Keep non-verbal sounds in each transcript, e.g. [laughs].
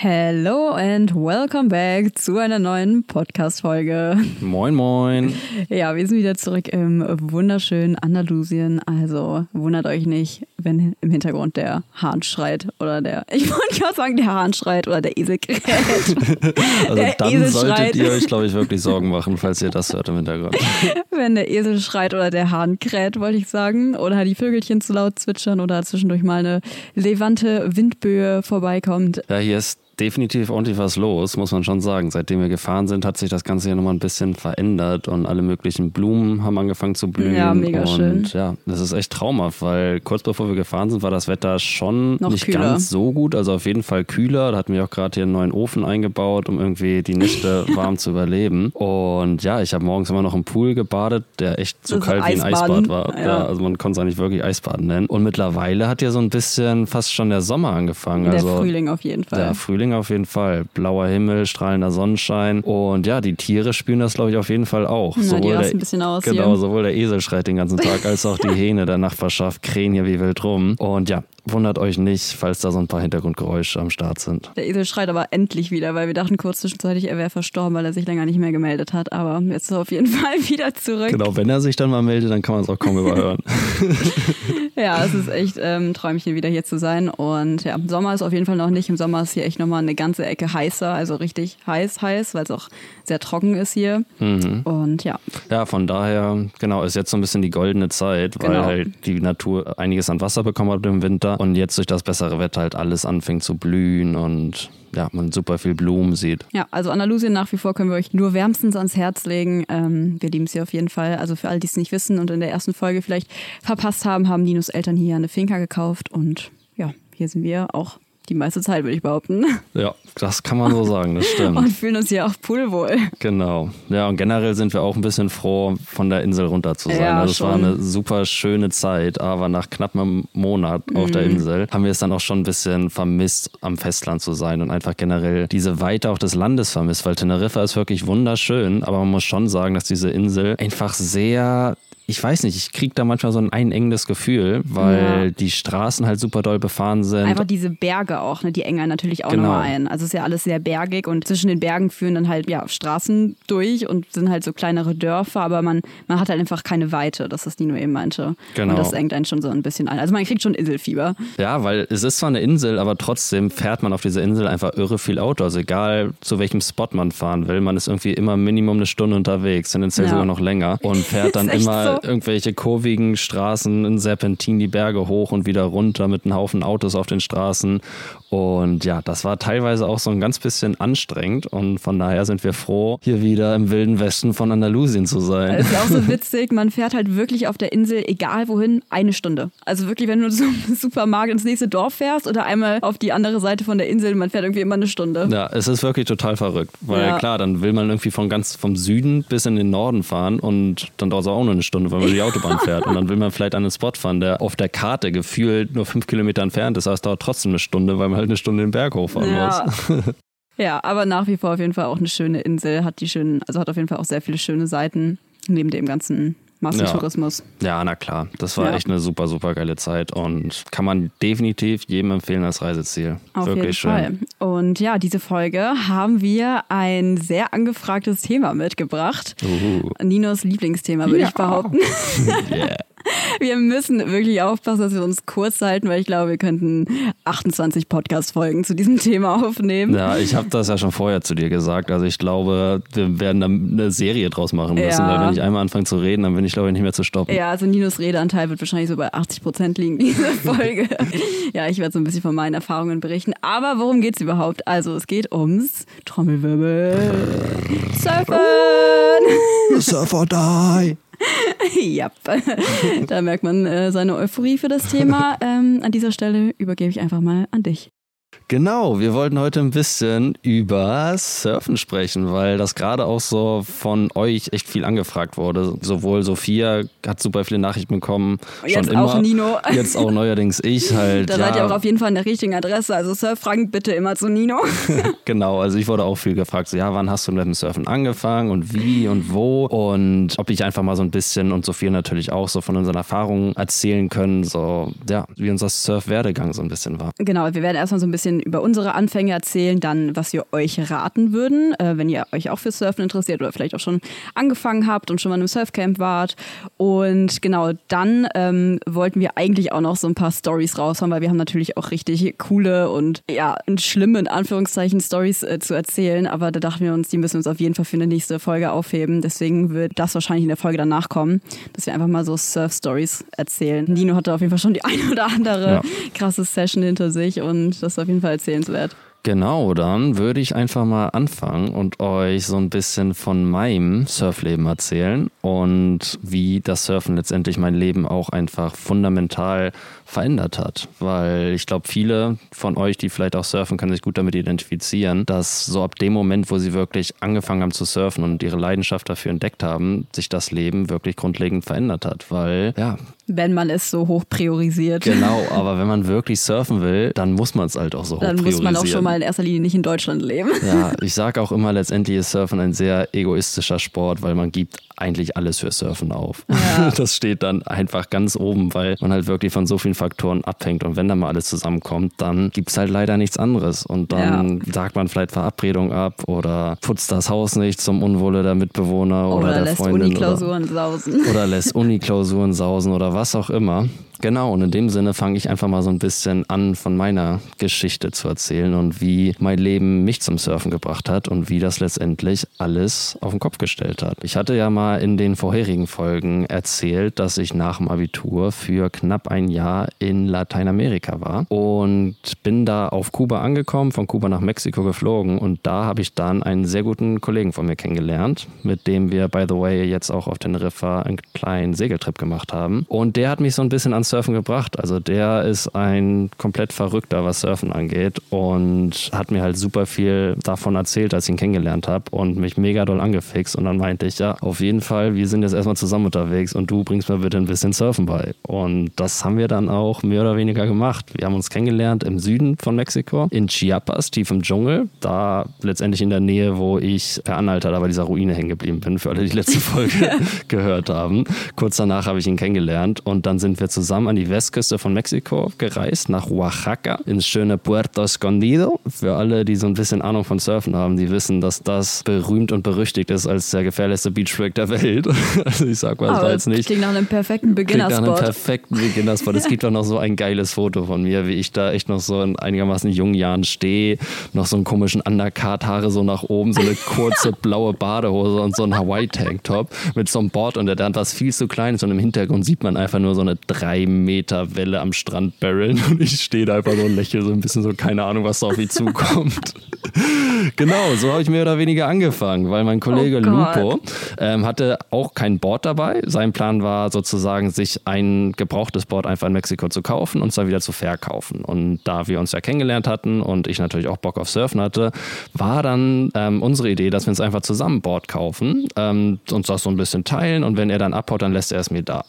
Hello and welcome back zu einer neuen Podcast-Folge. Moin, moin. Ja, wir sind wieder zurück im wunderschönen Andalusien. Also wundert euch nicht, wenn im Hintergrund der Hahn schreit oder der, ich wollte gerade sagen, der Hahn schreit oder der Esel kräht. [laughs] Also Der dann Esel solltet schreit. ihr euch, glaube ich, wirklich Sorgen machen, falls ihr das hört im Hintergrund. [laughs] wenn der Esel schreit oder der Hahn kräht, wollte ich sagen. Oder die Vögelchen zu laut zwitschern oder zwischendurch mal eine levante Windböe vorbeikommt. Ja, hier ist definitiv ordentlich was los, muss man schon sagen. Seitdem wir gefahren sind, hat sich das Ganze hier nochmal ein bisschen verändert und alle möglichen Blumen haben angefangen zu blühen. Ja, mega und schön. ja, das ist echt traumhaft, weil kurz bevor wir gefahren sind, war das Wetter schon Noch nicht kühler. ganz so gut, also auf jeden Fall kühler. Da hatten wir auch gerade hier einen neuen Ofen eingebaut, um irgendwie die Nächte [laughs] warm zu überleben. Und ja, ich habe morgens immer noch im Pool gebadet, der echt so Das ist kalt wie ein. Eisbad war. Ja. Ja, also man konnte es eigentlich wirklich Eisbaden nennen. Und mittlerweile hat ja so ein bisschen fast schon der Sommer angefangen. Der also Frühling auf jeden Fall. der Frühling auf jeden Fall. Blauer Himmel, strahlender Sonnenschein. Und ja, die Tiere spüren das, glaube ich, auf jeden Fall auch. Na, die rasten der, ein bisschen aus Genau, sowohl der Esel schreit den ganzen Tag, als auch die [laughs] Hähne der Nachbarschaft krähen hier wie wild rum. Und ja, wundert euch nicht, falls da so ein paar Hintergrundgeräusche am Start sind. Der Esel schreit aber endlich wieder, weil wir dachten kurz zwischenzeitlich, er wäre verstorben, weil er sich länger nicht mehr gemeldet hat. Aber jetzt ist er auf jeden [laughs] Fall wieder zurück. Genau, wenn er sich dann mal meldet, dann kann man es auch kaum [laughs] überhören. [laughs] Ja, es ist echt ähm, ein Träumchen, wieder hier zu sein. Und ja, Sommer ist auf jeden Fall noch nicht. Im Sommer ist hier echt nochmal eine ganze Ecke heißer, also richtig heiß, heiß, weil es auch sehr trocken ist hier. Mhm. Und ja, Ja, von daher, genau, ist jetzt so ein bisschen die goldene Zeit, weil Genau. halt die Natur einiges an Wasser bekommen hat im Winter und jetzt durch das bessere Wetter halt alles anfängt zu blühen und ja, man super viel Blumen sieht. Ja, also Andalusien nach wie vor können wir euch nur wärmstens ans Herz legen. Ähm, wir lieben sie auf jeden Fall. Also für alle, die es nicht wissen und in der ersten Folge vielleicht verpasst haben, haben Ninos Eltern hier eine Finca gekauft und ja, hier sind wir auch die meiste Zeit, würde ich behaupten. Ja, das kann man so sagen, das stimmt. Und fühlen uns hier auch pudelwohl. Genau. Ja, und generell sind wir auch ein bisschen froh, von der Insel runter zu sein. Ja, also es war eine super schöne Zeit, aber nach knapp einem Monat auf der Mhm. Insel haben wir es dann auch schon ein bisschen vermisst, am Festland zu sein und einfach generell diese Weite auch des Landes vermisst, weil Teneriffa ist wirklich wunderschön, aber man muss schon sagen, dass diese Insel einfach sehr ich weiß nicht, ich kriege da manchmal so ein einengendes Gefühl, weil Ja. die Straßen halt super doll befahren sind. Einfach diese Berge auch, ne, die engen natürlich auch Genau. nochmal ein. Also es ist ja alles sehr bergig und zwischen den Bergen führen dann halt ja Straßen durch und sind halt so kleinere Dörfer, aber man, man hat halt einfach keine Weite, das ist Nino eben meinte. Genau. Und das engt einen schon so ein bisschen ein. Also man kriegt schon Inselfieber. Ja, weil es ist zwar eine Insel, aber trotzdem fährt man auf dieser Insel einfach irre viel Auto. Also egal zu welchem Spot man fahren will, man ist irgendwie immer Minimum eine Stunde unterwegs, tendenziell Ja. sogar noch länger und fährt [laughs] dann immer so. Irgendwelche kurvigen Straßen in Serpentin die Berge hoch und wieder runter mit einem Haufen Autos auf den Straßen. Und ja, das war teilweise auch so ein ganz bisschen anstrengend und von daher sind wir froh, hier wieder im wilden Westen von Andalusien zu sein. Es ist auch so [laughs] witzig, man fährt halt wirklich auf der Insel, egal wohin, eine Stunde. Also wirklich, wenn du zum [laughs] Supermarkt ins nächste Dorf fährst oder einmal auf die andere Seite von der Insel, man fährt irgendwie immer eine Stunde. Ja, es ist wirklich total verrückt. Weil Ja. klar, dann will man irgendwie von ganz vom Süden bis in den Norden fahren und dann dauert es auch nur eine Stunde Stunde, weil man die [laughs] Autobahn fährt. Und dann will man vielleicht an einen Spot fahren, der auf der Karte gefühlt nur fünf Kilometer entfernt ist, aber es dauert trotzdem eine Stunde, weil man halt eine Stunde den Berg hochfahren Ja. muss. [laughs] Ja, aber nach wie vor auf jeden Fall auch eine schöne Insel, hat die schönen, also hat auf jeden Fall auch sehr viele schöne Seiten, neben dem ganzen Massentourismus. Ja, na klar. Das war Ja. echt eine super, super geile Zeit und kann man definitiv jedem empfehlen als Reiseziel. Auf Wirklich jeden schön. Fall. Und ja, diese Folge haben wir ein sehr angefragtes Thema mitgebracht. Uhu. Ninos Lieblingsthema, würde ich behaupten. [laughs] Yeah. [laughs] Wir müssen wirklich aufpassen, dass wir uns kurz halten, weil ich glaube, wir könnten 28 Podcast-Folgen zu diesem Thema aufnehmen. Ja, ich habe das ja schon vorher zu dir gesagt. Also ich glaube, wir werden da eine Serie draus machen müssen, Ja. weil wenn ich einmal anfange zu reden, dann bin ich glaube ich nicht mehr zu stoppen. Ja, also Ninos Redeanteil wird wahrscheinlich so bei 80 Prozent liegen, diese [laughs] Folge. ja, ich werde so ein bisschen von meinen Erfahrungen berichten. Aber worum geht's überhaupt? Also, es geht ums Trommelwirbel. Surfen! Surfer die. [laughs] ja, da merkt man äh, seine Euphorie für das Thema. Ähm, an dieser Stelle übergebe ich einfach mal an dich. Genau, wir wollten heute ein bisschen über Surfen sprechen, weil das gerade auch so von euch echt viel angefragt wurde. Sowohl Sophia hat super viele Nachrichten bekommen, schon Jetzt immer. auch Nino. Jetzt auch neuerdings ich [laughs] halt. Da ja, seid ihr auch auf jeden Fall an der richtigen Adresse. Also Surffragen bitte immer zu Nino. [laughs] Genau, also ich wurde auch viel gefragt, so ja, wann hast du mit dem Surfen angefangen und wie und wo und ob ich einfach mal so ein bisschen und Sophia natürlich auch so von unseren Erfahrungen erzählen können, so ja, wie unser Surf-Werdegang so ein bisschen war. Genau, wir werden erstmal so ein bisschen über unsere Anfänge erzählen, dann was wir euch raten würden, äh, wenn ihr euch auch für Surfen interessiert oder vielleicht auch schon angefangen habt und schon mal in einem Surfcamp wart. Und genau, dann ähm, wollten wir eigentlich auch noch so ein paar Stories raushauen, weil wir haben natürlich auch richtig coole und ja, schlimme in Anführungszeichen Stories äh, zu erzählen, aber da dachten wir uns, die müssen wir uns auf jeden Fall für eine nächste Folge aufheben. Deswegen wird das wahrscheinlich in der Folge danach kommen, dass wir einfach mal so Surf-Stories erzählen. Nino hatte auf jeden Fall schon die eine oder andere Ja. krasse Session hinter sich und das ist auf jeden Fall erzählenswert. Genau, dann würde ich einfach mal anfangen und euch so ein bisschen von meinem Surfleben erzählen und wie das Surfen letztendlich mein Leben auch einfach fundamental verändert hat. Weil ich glaube, viele von euch, die vielleicht auch surfen, können sich gut damit identifizieren, dass so ab dem Moment, wo sie wirklich angefangen haben zu surfen und ihre Leidenschaft dafür entdeckt haben, sich das Leben wirklich grundlegend verändert hat. Weil, ja, Wenn man es so hoch priorisiert. genau, [laughs] aber wenn man wirklich surfen will, dann muss man es halt auch so hoch Dann muss man auch priorisieren. schon mal in erster Linie nicht in Deutschland leben. Ja, ich sage auch immer, letztendlich ist Surfen ein sehr egoistischer Sport, weil man gibt eigentlich alles für Surfen auf. [laughs] Das steht dann einfach ganz oben, weil man halt wirklich von so vielen Faktoren abhängt. Und wenn dann mal alles zusammenkommt, dann gibt es halt leider nichts anderes. Und dann sagt man vielleicht Verabredung ab oder putzt das Haus nicht zum Unwohle der Mitbewohner oder, Oder, der lässt Freundin. Uniklausuren sausen. Oder, oder lässt Uniklausuren sausen oder was auch immer. Genau, und in dem Sinne fange ich einfach mal so ein bisschen an, von meiner Geschichte zu erzählen und wie mein Leben mich zum Surfen gebracht hat und wie das letztendlich alles auf den Kopf gestellt hat. Ich hatte ja mal in den vorherigen Folgen erzählt, dass ich nach dem Abitur für knapp ein Jahr in Lateinamerika war und bin da auf Kuba angekommen, von Kuba nach Mexiko geflogen und da habe ich dann einen sehr guten Kollegen von mir kennengelernt, mit dem wir, by the way, jetzt auch auf Teneriffa einen kleinen Segeltrip gemacht haben. Und der hat mich so ein bisschen ans Surfen gebracht. Also der ist ein komplett Verrückter, was Surfen angeht und hat mir halt super viel davon erzählt, als ich ihn kennengelernt habe und mich mega doll angefixt. Und dann meinte ich, ja, auf jeden Fall, wir sind jetzt erstmal zusammen unterwegs und du bringst mir bitte ein bisschen Surfen bei. Und das haben wir dann auch mehr oder weniger gemacht. Wir haben uns kennengelernt im Süden von Mexiko, in Chiapas, tief im Dschungel. Da letztendlich in der Nähe, wo ich per Anhalter da bei dieser Ruine hängen geblieben bin, für alle, die die letzte [laughs] Folge gehört haben. Kurz danach habe ich ihn kennengelernt und dann sind wir zusammen an die Westküste von Mexiko gereist, nach Oaxaca, ins schöne Puerto Escondido. Für alle, die so ein bisschen Ahnung von Surfen haben, die wissen, dass das berühmt und berüchtigt ist als der gefährlichste Beachbreak der Welt. [laughs] Also ich sag mal, das war jetzt nicht klingt nach einem perfekten Klingt nach einem Beginnerspot. perfekten Beginnerspot. Es gibt auch noch so ein geiles Foto von mir, wie ich da echt noch so in einigermaßen jungen Jahren stehe, noch so einen komischen Undercut-Haare so nach oben, so eine kurze [laughs] blaue Badehose und so ein Hawaii-Tanktop mit so einem Board unter der Hand, was viel zu klein ist und im Hintergrund sieht man einfach nur so eine drei Meter Welle am Strand barreln und ich stehe da einfach so und lächle so ein bisschen so, keine Ahnung, was da auf mich zukommt. [laughs] genau, so habe ich mehr oder weniger angefangen, weil mein Kollege Oh Lupo ähm, hatte auch kein Board dabei. Sein Plan war sozusagen, sich ein gebrauchtes Board einfach in Mexiko zu kaufen und es dann wieder zu verkaufen. Und da wir uns ja kennengelernt hatten und ich natürlich auch Bock auf Surfen hatte, war dann ähm, unsere Idee, dass wir uns einfach zusammen Board kaufen, ähm, uns das so ein bisschen teilen und wenn er dann abhaut, dann lässt er es mir da.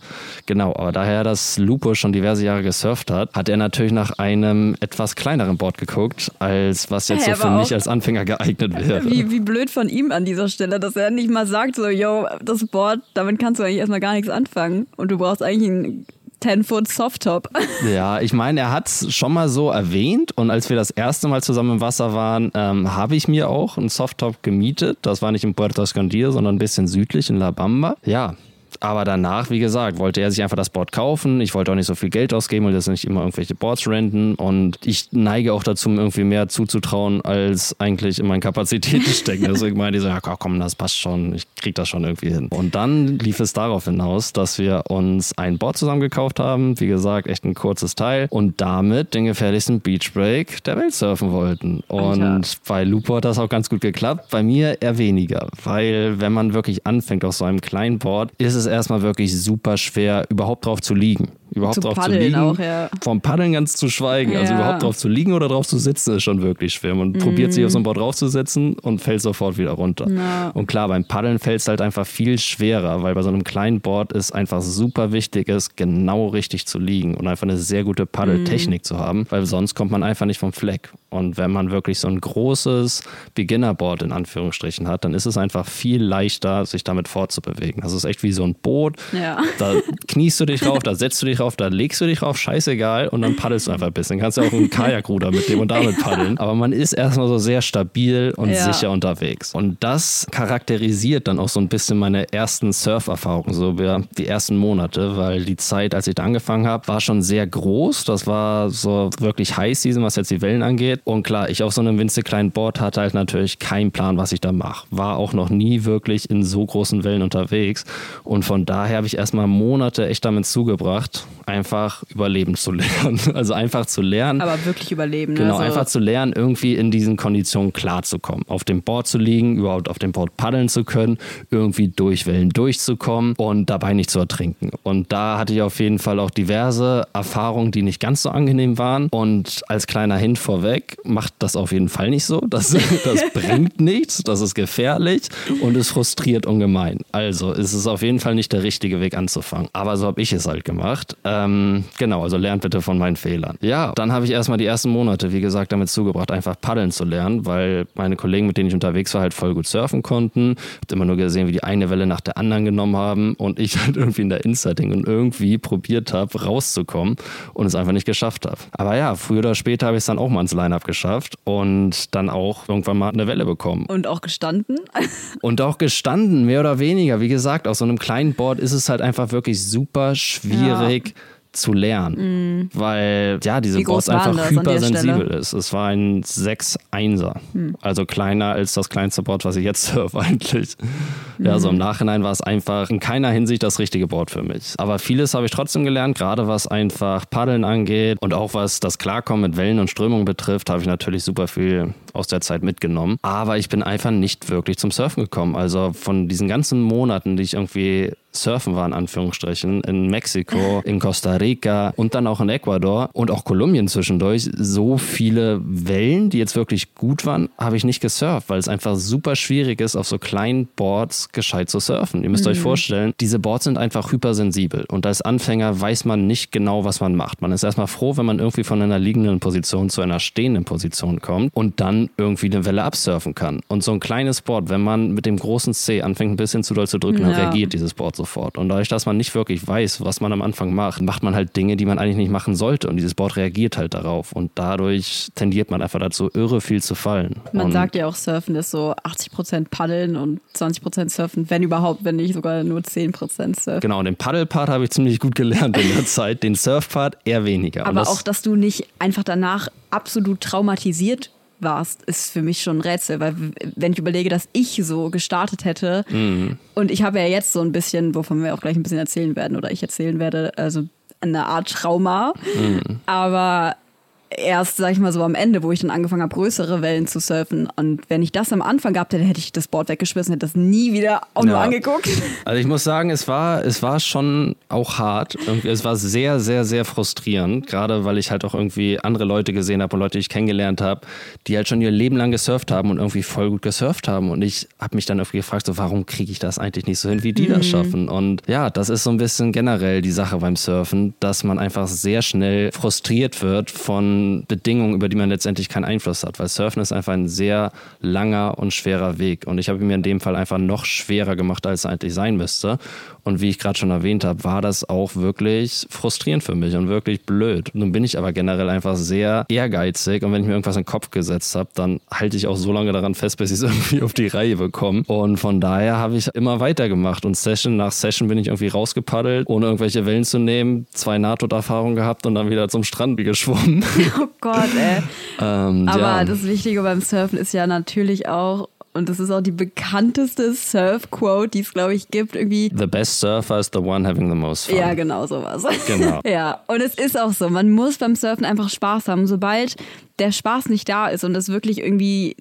Genau, aber daher, dass Lupo schon diverse Jahre gesurft hat, hat er natürlich nach einem etwas kleineren Board geguckt, als was jetzt Hä, so für mich als Anfänger geeignet wäre. Wie, wie blöd von ihm an dieser Stelle, dass er nicht mal sagt, so, yo, das Board, damit kannst du eigentlich erstmal gar nichts anfangen. Und du brauchst eigentlich einen 10-Foot Softtop. [laughs] Ja, ich meine, er hat es schon mal so erwähnt und als wir das erste Mal zusammen im Wasser waren, ähm, habe ich mir auch einen Softtop gemietet. Das war nicht in Puerto Escondido, sondern ein bisschen südlich in La Bamba. Ja. Aber danach, wie gesagt, wollte er sich einfach das Board kaufen. Ich wollte auch nicht so viel Geld ausgeben und jetzt nicht immer irgendwelche Boards renten. Und ich neige auch dazu, mir irgendwie mehr zuzutrauen, als eigentlich in meinen Kapazitäten [laughs] stecken. Deswegen meinte ich so, ja komm, das passt schon. Ich krieg das schon irgendwie hin. Und dann lief es darauf hinaus, dass wir uns ein Board zusammen gekauft haben. Wie gesagt, echt ein kurzes Teil. Und damit den gefährlichsten Beachbreak der Welt surfen wollten. Und Alter. bei Lupo hat das auch ganz gut geklappt. Bei mir eher weniger. Weil wenn man wirklich anfängt auf so einem kleinen Board, ist es erstmal wirklich super schwer, überhaupt drauf zu liegen. Überhaupt drauf zu liegen. auch, ja. Vom Paddeln ganz zu schweigen. Also Ja. überhaupt drauf zu liegen oder drauf zu sitzen ist schon wirklich schwer. Man probiert sich auf so ein Board draufzusetzen und fällt sofort wieder runter. Ja. Und klar, beim Paddeln fällt es halt einfach viel schwerer, weil bei so einem kleinen Board ist einfach super wichtig ist, genau richtig zu liegen und einfach eine sehr gute Paddeltechnik zu haben, weil sonst kommt man einfach nicht vom Fleck. Und wenn man wirklich so ein großes Beginnerboard in Anführungsstrichen hat, dann ist es einfach viel leichter, sich damit fortzubewegen. Das ist echt wie so ein Boot. Da kniest du dich drauf, da setzt du [laughs] dich drauf, da legst du dich drauf, scheißegal, und dann paddelst du einfach ein bisschen. Kannst ja auch einen [laughs] Kajakruder mitnehmen und damit paddeln. Aber man ist erstmal so sehr stabil und Ja. sicher unterwegs. Und das charakterisiert dann auch so ein bisschen meine ersten Surferfahrungen, so die ersten Monate, weil die Zeit, als ich da angefangen habe, war schon sehr groß. Das war so wirklich High Season, was jetzt die Wellen angeht. Und klar, ich auf so einem winzig kleinen Board hatte halt natürlich keinen Plan, was ich da mache. War auch noch nie wirklich in so großen Wellen unterwegs. Und von daher habe ich erstmal Monate echt damit zugebracht, einfach überleben zu lernen. [laughs] Also einfach zu lernen. Aber wirklich überleben. Ne? Genau, Also, einfach zu lernen, irgendwie in diesen Konditionen klarzukommen. Auf dem Board zu liegen, überhaupt auf dem Board paddeln zu können, irgendwie durch Wellen durchzukommen und dabei nicht zu ertrinken. Und da hatte ich auf jeden Fall auch diverse Erfahrungen, die nicht ganz so angenehm waren. Und als kleiner Hint vorweg, macht das auf jeden Fall nicht so. Das, [laughs] das bringt [laughs] nichts, das ist gefährlich und es frustriert ungemein. Also ist es auf jeden Fall nicht der richtige Weg anzufangen. Aber so habe ich es halt gemacht. Ähm, genau, also lernt bitte von meinen Fehlern. Ja, dann habe ich erstmal die ersten Monate, wie gesagt, damit zugebracht, einfach paddeln zu lernen, weil meine Kollegen, mit denen ich unterwegs war, halt voll gut surfen konnten. Hab immer nur gesehen, wie die eine Welle nach der anderen genommen haben und ich [laughs] halt irgendwie in der Insetting und irgendwie probiert habe, rauszukommen und es einfach nicht geschafft habe. Aber ja, früher oder später habe ich es dann auch mal ins Line-Up geschafft und dann auch irgendwann mal eine Welle bekommen. Und auch gestanden. [laughs] Und auch gestanden, mehr oder weniger. Wie gesagt, auf so einem kleinen Board ist es halt einfach wirklich super schwierig zu lernen. Weil, ja, diese Boards einfach hypersensibel ist. Es war ein 6-1er. Also kleiner als das kleinste Board, was ich jetzt [laughs] surfe eigentlich. Ja, so im Nachhinein war es einfach in keiner Hinsicht das richtige Board für mich. Aber vieles habe ich trotzdem gelernt, gerade was einfach Paddeln angeht und auch was das Klarkommen mit Wellen und Strömungen betrifft, habe ich natürlich super viel aus der Zeit mitgenommen. Aber ich bin einfach nicht wirklich zum Surfen gekommen. Also von diesen ganzen Monaten, die ich irgendwie surfen war, in Anführungsstrichen, in Mexiko, [laughs] in Costa Rica und dann auch in Ecuador und auch Kolumbien zwischendurch, so viele Wellen, die jetzt wirklich gut waren, habe ich nicht gesurft, weil es einfach super schwierig ist, auf so kleinen Boards gescheit zu surfen. Ihr müsst euch vorstellen, diese Boards sind einfach hypersensibel und als Anfänger weiß man nicht genau, was man macht. Man ist erstmal froh, wenn man irgendwie von einer liegenden Position zu einer stehenden Position kommt und dann irgendwie eine Welle absurfen kann. Und so ein kleines Board, wenn man mit dem großen C anfängt, ein bisschen zu doll zu drücken, dann Ja. reagiert dieses Board sofort. Und dadurch, dass man nicht wirklich weiß, was man am Anfang macht, macht man halt Dinge, die man eigentlich nicht machen sollte. Und dieses Board reagiert halt darauf. Und dadurch tendiert man einfach dazu, irre viel zu fallen. Man und sagt ja auch, Surfen ist so 80% Paddeln und 20% Surfen, wenn überhaupt, wenn nicht sogar nur 10% Surfen. Genau, und den Paddle-Part habe ich ziemlich gut gelernt in der [laughs] Zeit, den Surf-Part eher weniger. Aber das, auch, dass du nicht einfach danach absolut traumatisiert warst, ist für mich schon ein Rätsel, weil wenn ich überlege, dass ich so gestartet hätte Mhm. und ich habe ja jetzt so ein bisschen, wovon wir auch gleich ein bisschen erzählen werden oder ich erzählen werde, also eine Art Trauma, Mhm. aber erst, sag ich mal so, am Ende, wo ich dann angefangen habe, größere Wellen zu surfen. Und wenn ich das am Anfang gehabt hätte, hätte ich das Board weggeschmissen, hätte das nie wieder auch nur Ja. angeguckt. [laughs] Also ich muss sagen, es war, es war schon auch hart. Irgendwie, es war sehr, sehr, sehr frustrierend. Gerade weil ich halt auch irgendwie andere Leute gesehen habe und Leute, die ich kennengelernt habe, die halt schon ihr Leben lang gesurft haben und irgendwie voll gut gesurft haben. Und ich habe mich dann irgendwie gefragt, so, warum kriege ich das eigentlich nicht so hin, wie die das schaffen? Und ja, das ist so ein bisschen generell die Sache beim Surfen, dass man einfach sehr schnell frustriert wird von Bedingungen, über die man letztendlich keinen Einfluss hat. Weil Surfen ist einfach ein sehr langer und schwerer Weg. Und ich habe ihn mir in dem Fall einfach noch schwerer gemacht, als es eigentlich sein müsste. Und wie ich gerade schon erwähnt habe, war das auch wirklich frustrierend für mich und wirklich blöd. Nun bin ich aber generell einfach sehr ehrgeizig und wenn ich mir irgendwas in den Kopf gesetzt habe, dann halte ich auch so lange daran fest, bis ich es [laughs] irgendwie auf die Reihe bekomme. Und von daher habe ich immer weitergemacht und Session nach Session bin ich irgendwie rausgepaddelt, ohne irgendwelche Wellen zu nehmen, zwei Nahtoderfahrungen gehabt und dann wieder zum Strand geschwommen. [laughs] Oh Gott, ey. [laughs] ähm, Aber ja. das Wichtige beim Surfen ist ja natürlich auch, und das ist auch die bekannteste Surf-Quote, die es, glaube ich, gibt, irgendwie. The best surfer is the one having the most fun. Ja, genau sowas. Genau. [laughs] ja, und es ist auch so, man muss beim Surfen einfach Spaß haben. Sobald der Spaß nicht da ist und es wirklich irgendwie,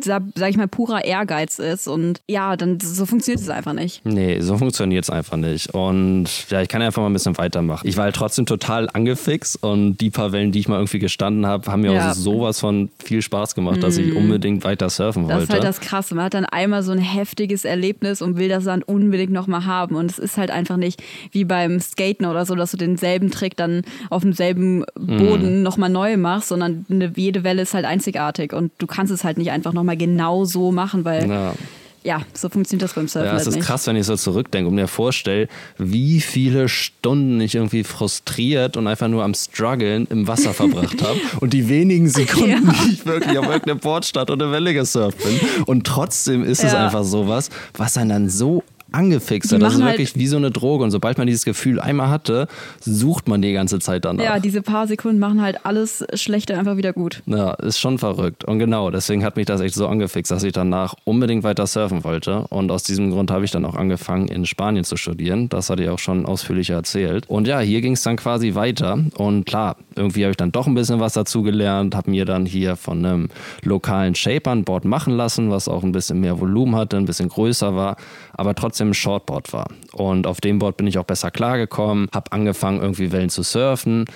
sag, sag ich mal, purer Ehrgeiz ist und ja, dann so funktioniert es einfach nicht. Nee, so [laughs] funktioniert es einfach nicht. Und ja, ich kann einfach mal ein bisschen weitermachen. Ich war halt trotzdem total angefixt und die paar Wellen, die ich mal irgendwie gestanden habe, haben mir Ja. Mhm. auch sowas von viel Spaß gemacht, dass ich unbedingt weiter surfen Das wollte. ist halt das Krasse. Man hat dann einmal so ein heftiges Erlebnis und will das dann unbedingt nochmal haben. Und es ist halt einfach nicht wie beim Skaten oder so, dass du denselben Trick dann auf demselben Boden Mhm. nochmal neu machst, sondern eine, jede Welle ist halt einzigartig. Und du kannst es halt nicht einfach nochmal genau so machen, weil ja. ja. so funktioniert das beim Surfen Ja, es halt ist nicht. krass, wenn ich so zurückdenke und mir vorstelle, wie viele Stunden ich irgendwie frustriert und einfach nur am Struggeln im Wasser verbracht [laughs] habe. Und die wenigen Sekunden, [laughs] Ja. die ich wirklich auf stand und eine Welle gesurft bin. Und trotzdem ist es Ja. einfach sowas, was einen dann so angefixt Die hat. Das ist halt- wirklich wie so eine Droge. Und sobald man dieses Gefühl einmal hatte, sucht man die ganze Zeit danach. Ja, diese paar Sekunden machen halt alles Schlechte einfach wieder gut. Ja, ist schon verrückt. Und genau, deswegen hat mich das echt so angefixt, dass ich danach unbedingt weiter surfen wollte. Und aus diesem Grund habe ich dann auch angefangen, in Spanien zu studieren. Das hatte ich auch schon ausführlicher erzählt. Und ja, hier ging es dann quasi weiter. Und klar, irgendwie habe ich dann doch ein bisschen was dazu gelernt, habe mir dann hier von einem lokalen Shaper ein Board machen lassen, was auch ein bisschen mehr Volumen hatte, ein bisschen größer war, aber trotzdem ein Shortboard war. Und auf dem Board bin ich auch besser klargekommen, habe angefangen, irgendwie Wellen zu surfen.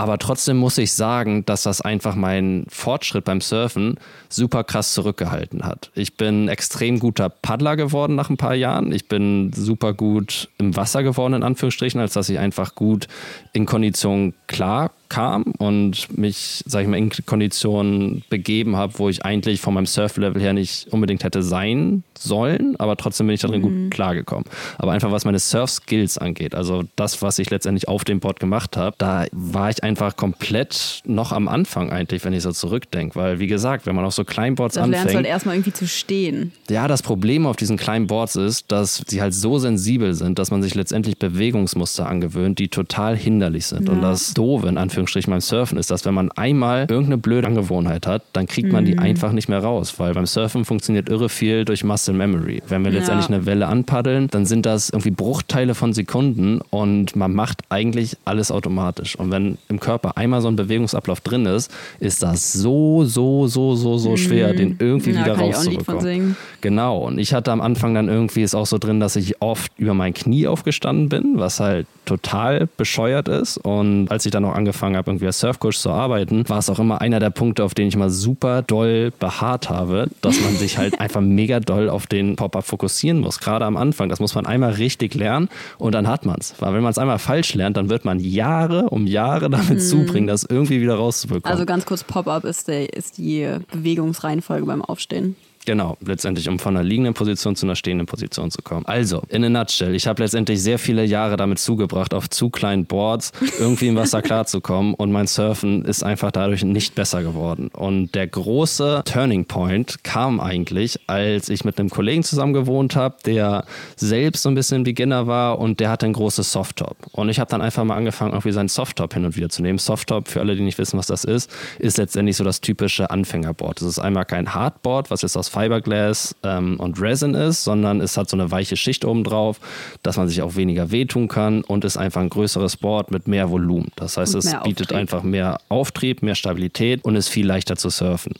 Aber trotzdem muss ich sagen, dass das einfach meinen Fortschritt beim Surfen super krass zurückgehalten hat. Ich bin extrem guter Paddler geworden nach ein paar Jahren. Ich bin super gut im Wasser geworden, in Anführungsstrichen, als dass ich einfach gut in Kondition klar kam und mich, sag ich mal, in Konditionen begeben habe, wo ich eigentlich von meinem Surf-Level her nicht unbedingt hätte sein sollen, aber trotzdem bin ich darin gut klargekommen. Aber einfach was meine Surf-Skills angeht, also das, was ich letztendlich auf dem Board gemacht habe, da war ich einfach komplett noch am Anfang eigentlich, wenn ich so zurückdenke, weil wie gesagt, wenn man auf so Kleinboards Da lernst du halt anfängt, erstmal irgendwie zu stehen. ja, das Problem auf diesen kleinen Boards ist, dass sie halt so sensibel sind, dass man sich letztendlich Bewegungsmuster angewöhnt, die total hinderlich sind. Und das Doofe in Anführungsstrichen beim Surfen ist, dass wenn man einmal irgendeine blöde Angewohnheit hat, dann kriegt man die einfach nicht mehr raus, weil beim Surfen funktioniert irre viel durch Muscle Memory. Wenn wir letztendlich Ja. eine Welle anpaddeln, dann sind das irgendwie Bruchteile von Sekunden und man macht eigentlich alles automatisch. Und wenn im Körper einmal so ein Bewegungsablauf drin ist, ist das so, so, so, so, so schwer, den irgendwie Mhm. Ja, wieder rauszubekommen. Genau, und ich hatte am Anfang dann irgendwie ist auch so drin, dass ich oft über mein Knie aufgestanden bin, was halt total bescheuert ist. Und als ich dann auch angefangen habe, irgendwie als Surfcoach zu arbeiten, war es auch immer einer der Punkte, auf den ich mal super doll beharrt habe, dass man sich halt [laughs] einfach mega doll auf den Pop-Up fokussieren muss. Gerade am Anfang. Das muss man einmal richtig lernen und dann hat man es. Weil wenn man es einmal falsch lernt, dann wird man Jahre um Jahre damit zubringen, das irgendwie wieder rauszubekommen. Also ganz kurz, Pop-Up ist, der, ist die Bewegungsreihenfolge beim Aufstehen. Genau, letztendlich, um von einer liegenden Position zu einer stehenden Position zu kommen. Also, in a nutshell, ich habe letztendlich sehr viele Jahre damit zugebracht, auf zu kleinen Boards irgendwie im Wasser [laughs] klarzukommen und mein Surfen ist einfach dadurch nicht besser geworden. Und der große Turning Point kam eigentlich, als ich mit einem Kollegen zusammen gewohnt habe, der selbst so ein bisschen Beginner war und der hatte ein großes Softtop. Und ich habe dann einfach mal angefangen, irgendwie seinen Softtop hin und wieder zu nehmen. Softtop, für alle, die nicht wissen, was das ist, ist letztendlich so das typische Anfängerboard. Das ist einmal kein Hardboard, was jetzt aus Fiberglass ähm, und Resin ist, sondern es hat so eine weiche Schicht oben drauf, dass man sich auch weniger wehtun kann und ist einfach ein größeres Board mit mehr Volumen. Das heißt, es bietet Auftrieb. einfach mehr Auftrieb, mehr Stabilität und ist viel leichter zu surfen.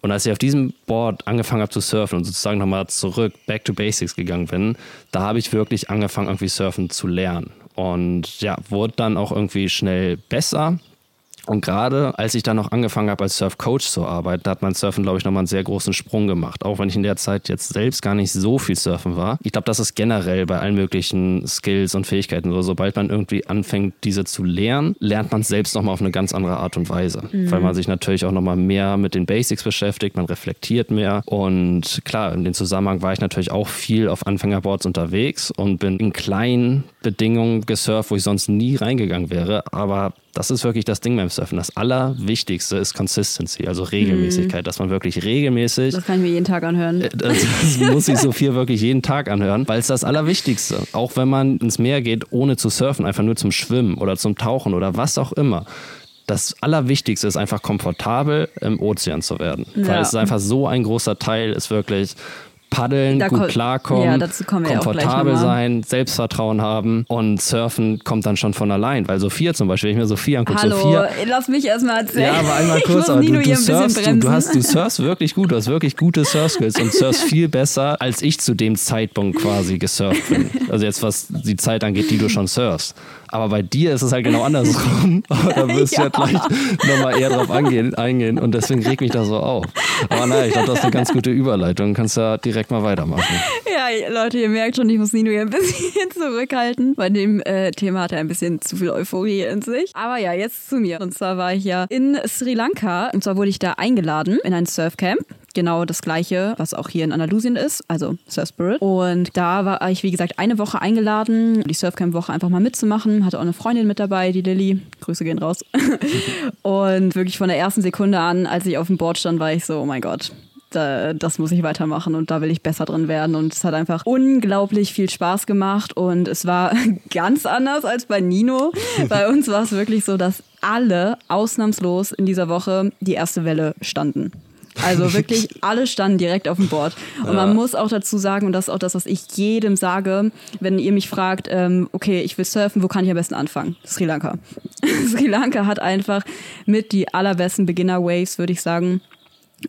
Und als ich auf diesem Board angefangen habe zu surfen und sozusagen nochmal zurück, back to basics gegangen bin, da habe ich wirklich angefangen, irgendwie surfen zu lernen. Und ja, wurde dann auch irgendwie schnell besser. Und gerade als ich dann noch angefangen habe, als Surfcoach zu arbeiten, da hat mein Surfen, glaube ich, nochmal einen sehr großen Sprung gemacht. Auch wenn ich in der Zeit jetzt selbst gar nicht so viel surfen war. Ich glaube, das ist generell bei allen möglichen Skills und Fähigkeiten so. Sobald man irgendwie anfängt, diese zu lernen, lernt man es selbst nochmal auf eine ganz andere Art und Weise. Weil man sich natürlich auch nochmal mehr mit den Basics beschäftigt, man reflektiert mehr. Und klar, in dem Zusammenhang war ich natürlich auch viel auf Anfängerboards unterwegs und bin in kleinen Bedingungen gesurft, wo ich sonst nie reingegangen wäre. Aber das ist wirklich das Ding beim Surfen. Das Allerwichtigste ist Consistency, also Regelmäßigkeit, dass man wirklich regelmäßig Das kann ich mir jeden Tag anhören. äh, das, [laughs] das muss ich so viel wirklich jeden Tag anhören, weil es das Allerwichtigste. Auch wenn man ins Meer geht, ohne zu surfen, einfach nur zum Schwimmen oder zum Tauchen oder was auch immer. Das Allerwichtigste ist einfach komfortabel im Ozean zu werden. Ja. Weil es ist einfach so ein großer Teil, ist wirklich paddeln, Da gut ko- klarkommen, ja, komfortabel sein, Selbstvertrauen haben und surfen kommt dann schon von allein. Weil Sophia zum Beispiel, wenn ich mir Sophia angucke, Hallo, Sophia, lass mich erstmal erzählen. ja, aber einmal kurz, aber du, du, surfst, du, du, hast, du surfst wirklich gut, du hast wirklich gute Surfskills und surfst viel besser, als ich zu dem Zeitpunkt quasi gesurft bin. Also jetzt, was die Zeit angeht, die du schon surfst. Aber bei dir ist es halt genau andersrum. [laughs] Da wirst du ja gleich nochmal eher drauf angehen, eingehen und deswegen regt mich das so auf. Aber naja, ich glaube, das ist eine ganz gute Überleitung. Kannst ja direkt mal weitermachen. Ja, Leute, ihr merkt schon, ich muss Nino hier ein bisschen [laughs] zurückhalten. Bei dem äh, Thema hat er ein bisschen zu viel Euphorie in sich. Aber ja, jetzt zu mir. Und zwar war ich ja in Sri Lanka. Und zwar wurde ich da eingeladen in ein Surfcamp. Genau das gleiche, was auch hier in Andalusien ist, also Surf Spirit. Und da war ich, wie gesagt, eine Woche eingeladen, die Surfcamp-Woche einfach mal mitzumachen. Hatte auch eine Freundin mit dabei, die Lilly. Grüße gehen raus. [laughs] Und wirklich von der ersten Sekunde an, als ich auf dem Board stand, war ich so, oh mein Gott, da, das muss ich weitermachen und da will ich besser drin werden. Und es hat einfach unglaublich viel Spaß gemacht und es war [laughs] ganz anders als bei Nino. [laughs] Bei uns war es wirklich so, dass alle ausnahmslos in dieser Woche die erste Welle standen. Also [laughs] wirklich alle standen direkt auf dem Board. Und man muss auch dazu sagen, und das ist auch das, was ich jedem sage, wenn ihr mich fragt, ähm, okay, ich will surfen, wo kann ich am besten anfangen? Sri Lanka. [laughs] Sri Lanka hat einfach mit die allerbesten Beginner-Waves, würde ich sagen.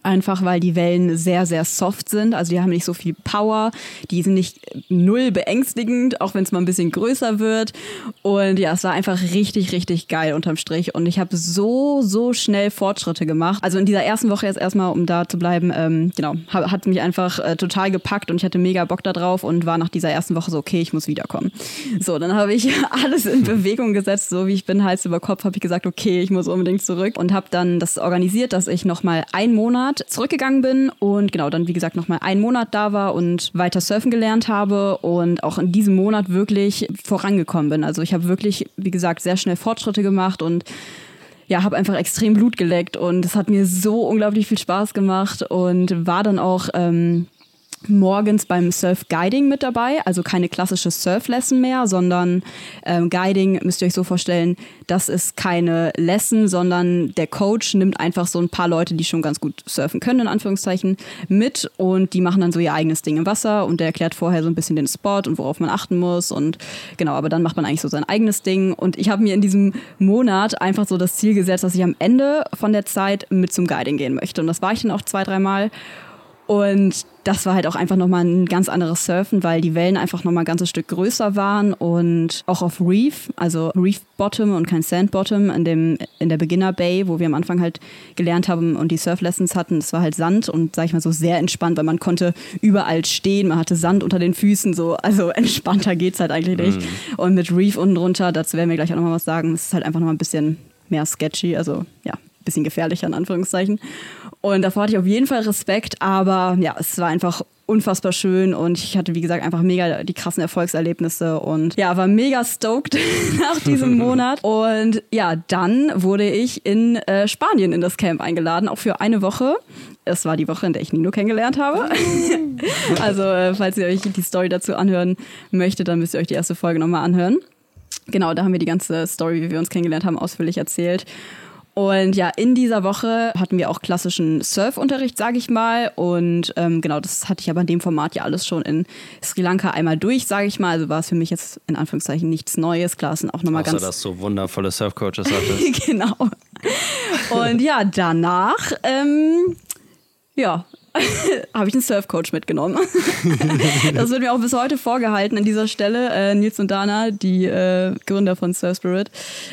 Einfach weil die Wellen sehr, sehr soft sind. Also die haben nicht so viel Power. Die sind nicht null beängstigend, auch wenn es mal ein bisschen größer wird. Und ja, es war einfach richtig, richtig geil unterm Strich. Und ich habe so, so schnell Fortschritte gemacht. Also in dieser ersten Woche jetzt erstmal, um da zu bleiben, ähm, genau, ha- hat mich einfach äh, total gepackt und ich hatte mega Bock da drauf und war nach dieser ersten Woche so, okay, ich muss wiederkommen. So, dann habe ich [laughs] alles in Bewegung gesetzt, so wie ich bin, Hals über Kopf, habe ich gesagt, okay, ich muss unbedingt zurück und habe dann das organisiert, dass ich nochmal einen Monat zurückgegangen bin und genau dann, wie gesagt, nochmal einen Monat da war und weiter surfen gelernt habe und auch in diesem Monat wirklich vorangekommen bin. Also ich habe wirklich, wie gesagt, sehr schnell Fortschritte gemacht und ja, habe einfach extrem Blut geleckt und es hat mir so unglaublich viel Spaß gemacht und war dann auch ähm, morgens beim Surf Guiding mit dabei, also keine klassische Surf-Lesson mehr, sondern ähm, Guiding müsst ihr euch so vorstellen, das ist keine Lesson, sondern der Coach nimmt einfach so ein paar Leute, die schon ganz gut surfen können, in Anführungszeichen, mit und die machen dann so ihr eigenes Ding im Wasser und der erklärt vorher so ein bisschen den Spot und worauf man achten muss und genau, aber dann macht man eigentlich so sein eigenes Ding. Und ich habe mir in diesem Monat einfach so das Ziel gesetzt, dass ich am Ende von der Zeit mit zum Guiding gehen möchte. Und das war ich dann auch zwei, dreimal und das war halt auch einfach nochmal ein ganz anderes Surfen, weil die Wellen einfach nochmal ein ganzes Stück größer waren und auch auf Reef, also Reef Bottom und kein Sand Bottom in, dem, in der Beginner Bay, wo wir am Anfang halt gelernt haben und die Surf Lessons hatten, das war halt Sand und sag ich mal so sehr entspannt, weil man konnte überall stehen, man hatte Sand unter den Füßen, so, also entspannter geht's halt eigentlich nicht. Und mit Reef unten drunter, dazu werden wir gleich auch nochmal was sagen, es ist halt einfach nochmal ein bisschen mehr sketchy, also ja, bisschen gefährlicher in Anführungszeichen. Und davor hatte ich auf jeden Fall Respekt, aber ja, es war einfach unfassbar schön und ich hatte, wie gesagt, einfach mega die krassen Erfolgserlebnisse und ja, war mega stoked [laughs] nach diesem [laughs] Monat. Und ja, dann wurde ich in äh, Spanien in das Camp eingeladen, auch für eine Woche. Es war die Woche, in der ich Nino kennengelernt habe. [laughs] also, äh, falls ihr euch die Story dazu anhören möchtet, dann müsst ihr euch die erste Folge nochmal anhören. Genau, da haben wir die ganze Story, wie wir uns kennengelernt haben, ausführlich erzählt. Und ja, in dieser Woche hatten wir auch klassischen Surfunterricht, sage ich mal. Und ähm, genau, das hatte ich aber in dem Format ja alles schon in Sri Lanka einmal durch, sage ich mal. Also war es für mich jetzt in Anführungszeichen nichts Neues. Klar, sind auch nochmal ganz. dass du wundervolle Surfcoaches hattest. [laughs] genau. Und ja, danach, ähm, ja, [laughs] habe ich einen Surfcoach mitgenommen. [laughs] das wird mir auch bis heute vorgehalten an dieser Stelle. Äh, Nils und Dana, die äh, Gründer von Surf Spirit,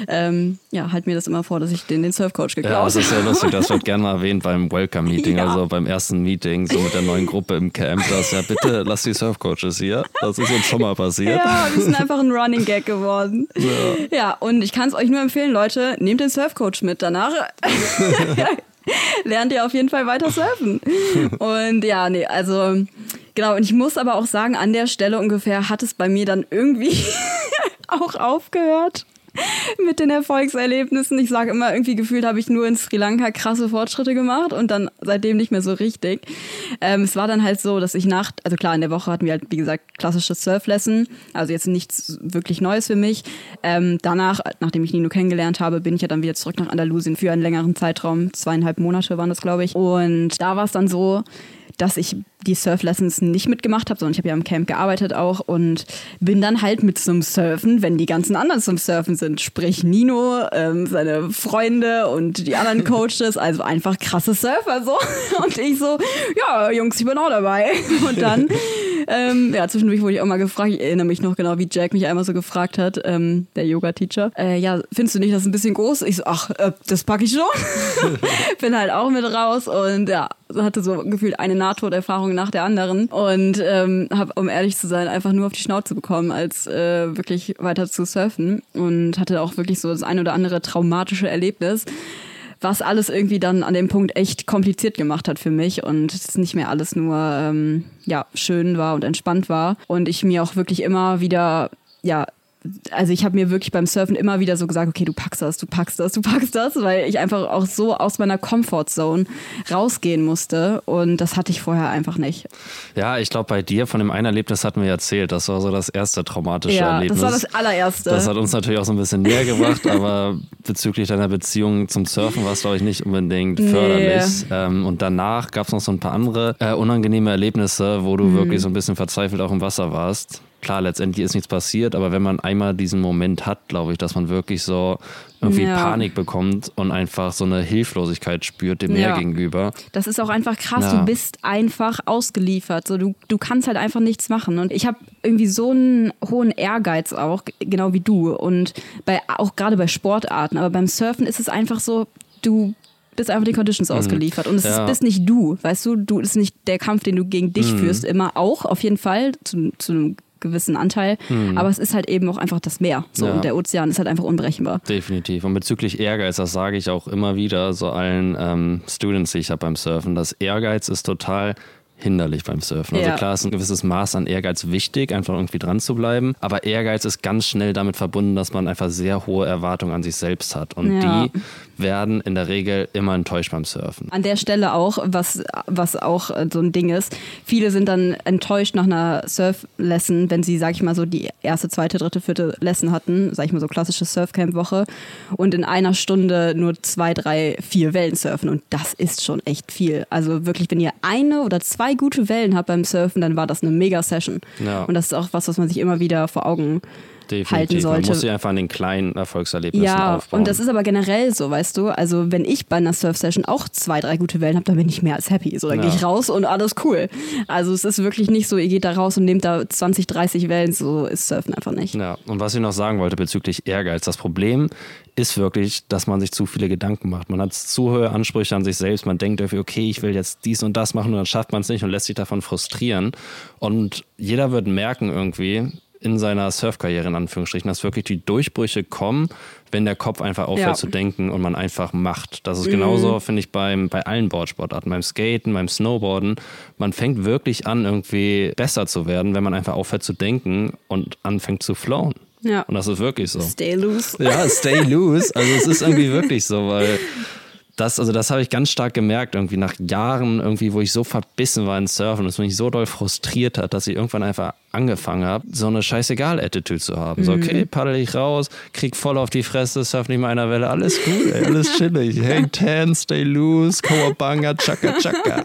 ähm, ja, halten mir das immer vor, dass ich den, den Surfcoach geklaut habe. Ja, das ist sehr lustig. Das wird [laughs] gerne mal erwähnt beim Welcome-Meeting, ja. also beim ersten Meeting, so mit der neuen Gruppe im Camp. Das ja, bitte lass die Surfcoaches hier. Das ist uns schon mal passiert. Ja, wir sind einfach ein Running Gag geworden. Ja, ja und ich kann es euch nur empfehlen, Leute, nehmt den Surfcoach mit. Danach [laughs] lernt ihr auf jeden Fall weiter surfen. [laughs] Und ja, nee, also genau. Und ich muss aber auch sagen, an der Stelle ungefähr hat es bei mir dann irgendwie [laughs] auch aufgehört. [laughs] mit den Erfolgserlebnissen. Ich sage immer, irgendwie gefühlt habe ich nur in Sri Lanka krasse Fortschritte gemacht und dann seitdem nicht mehr so richtig. Ähm, es war dann halt so, dass ich nach, also klar, in der Woche hatten wir halt, wie gesagt, klassisches Surflesson, also jetzt nichts wirklich Neues für mich. Ähm, danach, nachdem ich Nino kennengelernt habe, bin ich ja dann wieder zurück nach Andalusien für einen längeren Zeitraum, zweieinhalb Monate waren das, glaube ich. Und da war es dann so, dass ich die Surf-Lessons nicht mitgemacht habe, sondern ich habe ja im Camp gearbeitet auch und bin dann halt mit zum Surfen, wenn die ganzen anderen zum Surfen sind. Sprich Nino, ähm, seine Freunde und die anderen [laughs] Coaches, also einfach krasse Surfer so. [laughs] Und ich so, ja, Jungs, ich bin auch dabei. [laughs] Und dann, ähm, ja, zwischendurch wurde ich auch mal gefragt, ich erinnere mich noch genau, wie Jack mich einmal so gefragt hat, ähm, der Yoga-Teacher, äh, ja, findest du nicht, das ein bisschen groß? Ich so, ach, äh, das packe ich schon. bin halt auch mit raus und ja, hatte so gefühlt eine Nahtoderfahrung nach der anderen und ähm, habe, um ehrlich zu sein, einfach nur auf die Schnauze bekommen, als äh, wirklich weiter zu surfen und hatte auch wirklich so das ein oder andere traumatische Erlebnis was alles irgendwie dann an dem Punkt echt kompliziert gemacht hat für mich und es nicht mehr alles nur ähm, ja schön war und entspannt war und ich mir auch wirklich immer wieder ja also ich habe mir wirklich beim Surfen immer wieder so gesagt, okay, du packst das, du packst das, du packst das, weil ich einfach auch so aus meiner Comfortzone rausgehen musste und das hatte ich vorher einfach nicht. Ja, ich glaube bei dir von dem einen Erlebnis hatten wir erzählt, das war so das erste traumatische ja, Erlebnis. das war das allererste. Das hat uns natürlich auch so ein bisschen näher gebracht, [laughs] aber bezüglich deiner Beziehung zum Surfen war es glaube ich nicht unbedingt förderlich. Nee. Ähm, und danach gab es noch so ein paar andere äh, unangenehme Erlebnisse, wo du mhm. wirklich so ein bisschen verzweifelt auch im Wasser warst klar, letztendlich ist nichts passiert, aber wenn man einmal diesen Moment hat, glaube ich, dass man wirklich so irgendwie ja. Panik bekommt und einfach so eine Hilflosigkeit spürt dem Meer gegenüber. Das ist auch einfach krass. Ja. Du bist einfach ausgeliefert. So, du, du kannst halt einfach nichts machen. Und ich habe irgendwie so einen hohen Ehrgeiz auch, genau wie du. Und bei, auch gerade bei Sportarten. Aber beim Surfen ist es einfach so, du bist einfach den Conditions mhm. ausgeliefert. Und es ja. bist nicht du, weißt du, du ist nicht der Kampf, den du gegen dich mhm. führst, immer auch, auf jeden Fall, zu, zu einem gewissen Anteil. Hm. Aber es ist halt eben auch einfach das Meer. So, ja. Und der Ozean ist halt einfach unberechenbar. Definitiv. Und bezüglich Ehrgeiz, das sage ich auch immer wieder so allen ähm, Students, die ich habe beim Surfen, dass Ehrgeiz ist total hinderlich beim Surfen. Also ja. Also klar ist ein gewisses Maß an Ehrgeiz wichtig, einfach irgendwie dran zu bleiben. Aber Ehrgeiz ist ganz schnell damit verbunden, dass man einfach sehr hohe Erwartungen an sich selbst hat. Und ja. die werden in der Regel immer enttäuscht beim Surfen. An der Stelle auch, was, was auch äh, so ein Ding ist, viele sind dann enttäuscht nach einer Surf-Lesson, wenn sie, sag ich mal, so die erste, zweite, dritte, vierte Lesson hatten, sag ich mal so klassische Surfcamp-Woche und in einer Stunde nur zwei, drei, vier Wellen surfen und das ist schon echt viel. Also wirklich, wenn ihr eine oder zwei gute Wellen habt beim Surfen, dann war das eine Mega-Session. Ja. Und das ist auch was, was man sich immer wieder vor Augen Definitiv. halten sollte. Man muss sich einfach an den kleinen Erfolgserlebnissen ja, aufbauen. Und das ist aber generell so, weißt du. Also wenn ich bei einer Surf-Session auch zwei, drei gute Wellen habe, dann bin ich mehr als happy. So, dann ja. gehe ich raus und alles cool. Also es ist wirklich nicht so, ihr geht da raus und nehmt da 20, 30 Wellen. So ist Surfen einfach nicht. Ja, und was ich noch sagen wollte bezüglich Ehrgeiz. Das Problem ist wirklich, dass man sich zu viele Gedanken macht. Man hat zu hohe Ansprüche an sich selbst. Man denkt irgendwie, okay, ich will jetzt dies und das machen und dann schafft man es nicht und lässt sich davon frustrieren. Und jeder wird merken irgendwie, in seiner Surfkarriere in Anführungsstrichen, dass wirklich die Durchbrüche kommen, wenn der Kopf einfach aufhört ja. zu denken und man einfach macht. Das ist mhm. genauso, finde ich, beim, bei allen Boardsportarten, beim Skaten, beim Snowboarden. Man fängt wirklich an, irgendwie besser zu werden, wenn man einfach aufhört zu denken und anfängt zu flowen. Ja. Und das ist wirklich so. Stay loose. Ja, stay loose. Also es ist irgendwie wirklich so, weil das, also das habe ich ganz stark gemerkt, irgendwie nach Jahren, irgendwie, wo ich so verbissen war in Surfen und es mich so doll frustriert hat, dass ich irgendwann einfach angefangen habe, so eine scheißegal-Attitude zu haben. So, okay, paddel ich raus, krieg voll auf die Fresse, surf nicht mal einer Welle, alles gut, ey, alles chillig. Hey, ten, stay loose, Kowabanga, chaka, chaka.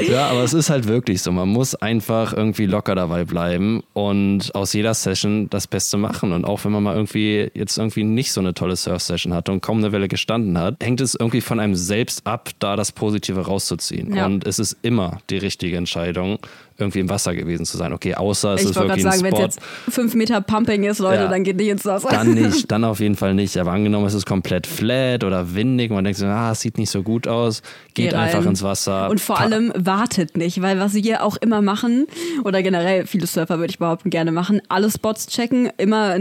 Ja, aber es ist halt wirklich so. Man muss einfach irgendwie locker dabei bleiben und aus jeder Session das Beste machen. Und auch wenn man mal irgendwie jetzt irgendwie nicht so eine tolle Surf-Session hatte und kaum eine Welle gestanden hat, hängt es irgendwie von einem selbst ab, da das Positive rauszuziehen. Ja. Und es ist immer die richtige Entscheidung, irgendwie im Wasser gewesen zu sein. Okay, außer es ich ist wirklich sagen, ein wenn es jetzt fünf Meter Pumping ist, Leute, Ja. dann geht nicht ins Wasser. Dann nicht, [laughs] dann auf jeden Fall nicht. Aber angenommen, es ist komplett flat oder windig und man denkt so, ah, es sieht nicht so gut aus, geht Geh einfach ins Wasser. Und vor allem wartet nicht, weil was wir auch immer machen, oder generell viele Surfer würde ich behaupten gerne machen, alle Spots checken, immer